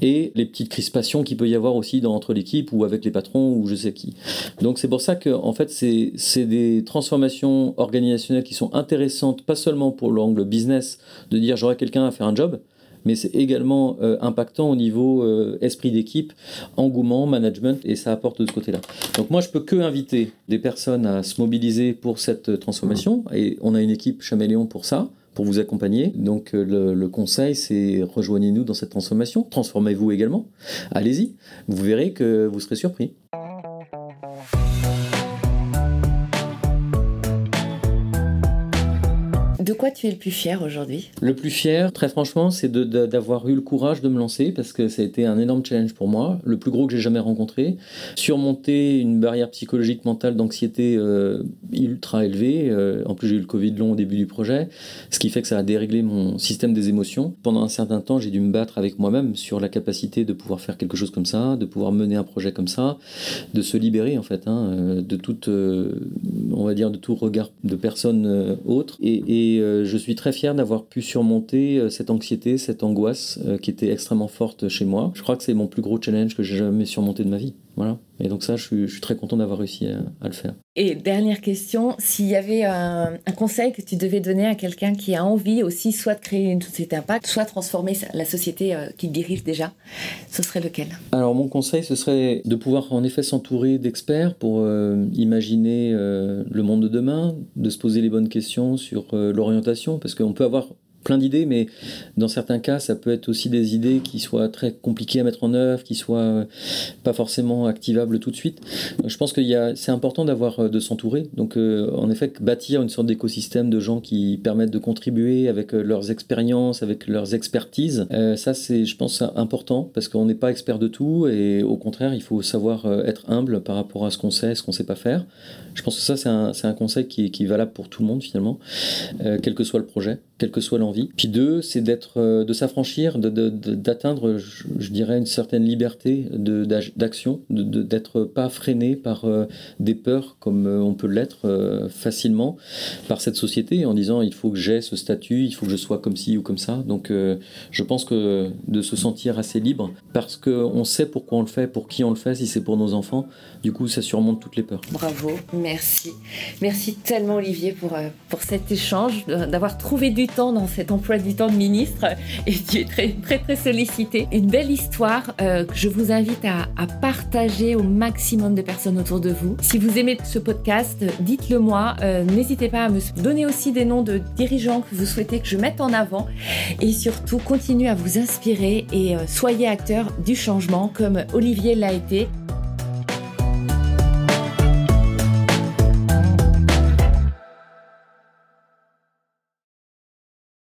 et les petites crispations qu'il peut y avoir aussi dans, entre l'équipe ou avec les patrons ou je sais qui. Donc c'est pour ça que en fait c'est des transformations organisationnelles qui sont intéressantes, pas seulement pour l'angle business, de dire j'aurai quelqu'un à faire un job, mais c'est également euh, impactant au niveau euh, esprit d'équipe, engouement, management, et ça apporte de ce côté-là. Donc moi, je peux que inviter des personnes à se mobiliser pour cette transformation, et on a une équipe Chaméléon pour ça pour vous accompagner. Donc euh, le, conseil, c'est rejoignez-nous dans cette transformation. Transformez-vous également. Allez-y. Vous verrez que vous serez surpris. Quoi tu es le plus fier aujourd'hui? Le plus fier, très franchement, c'est d'avoir eu le courage de me lancer parce que ça a été un énorme challenge pour moi, le plus gros que j'ai jamais rencontré. Surmonter une barrière psychologique mentale d'anxiété euh, ultra élevée. Euh, en plus, j'ai eu le Covid long au début du projet, ce qui fait que ça a déréglé mon système des émotions. Pendant un certain temps, j'ai dû me battre avec moi-même sur la capacité de pouvoir faire quelque chose comme ça, de pouvoir mener un projet comme ça, de se libérer en fait hein, euh, de toute, on va dire, de tout regard de personnes autres. Et, je suis très fier d'avoir pu surmonter cette anxiété, cette angoisse qui était extrêmement forte chez moi. Je crois que c'est mon plus gros challenge que j'ai jamais surmonté de ma vie. Voilà. Et donc ça, je suis, très content d'avoir réussi à, le faire. Et dernière question, s'il y avait un, conseil que tu devais donner à quelqu'un qui a envie aussi soit de créer une société impact, soit transformer la société euh, qu'il dirige déjà, ce serait lequel? Alors mon conseil, ce serait de pouvoir en effet s'entourer d'experts pour euh, imaginer euh, le monde de demain, de se poser les bonnes questions sur l'orientation, parce qu'on peut avoir plein d'idées, mais dans certains cas, ça peut être aussi des idées qui soient très compliquées à mettre en œuvre, qui soient euh, pas forcément activables tout de suite. je pense que c'est important d'avoir euh, de s'entourer. Donc, euh, en effet, bâtir une sorte d'écosystème de gens qui permettent de contribuer avec leurs expériences, avec leurs expertises. ça, c'est, je pense, important parce qu'on n'est pas expert de tout et au contraire, il faut savoir être humble par rapport à ce qu'on sait, ce qu'on sait pas faire. Je pense que ça, c'est un, conseil qui, est valable pour tout le monde finalement, quel que soit le projet, quelle que soit l'envie puis deux, c'est d'être, euh, de s'affranchir, d'atteindre, je, dirais, une certaine liberté d'action, d'être pas freiné par euh, des peurs comme euh, on peut l'être facilement par cette société en disant il faut que j'ai ce statut, il faut que je sois comme ci ou comme ça. Donc je pense que de se sentir assez libre parce qu'on sait pourquoi on le fait, pour qui on le fait, si c'est pour nos enfants, du coup ça surmonte toutes les peurs. Bravo, merci. Merci tellement Olivier pour, pour cet échange, d'avoir trouvé du temps dans cette emploi du temps de ministre et tu très très très sollicité. Une belle histoire euh, que je vous invite à, partager au maximum de personnes autour de vous. Si vous aimez ce podcast, dites-le moi. Euh, n'hésitez pas à me donner aussi des noms de dirigeants que vous souhaitez que je mette en avant et surtout continuez à vous inspirer et euh, soyez acteur du changement comme Olivier l'a été.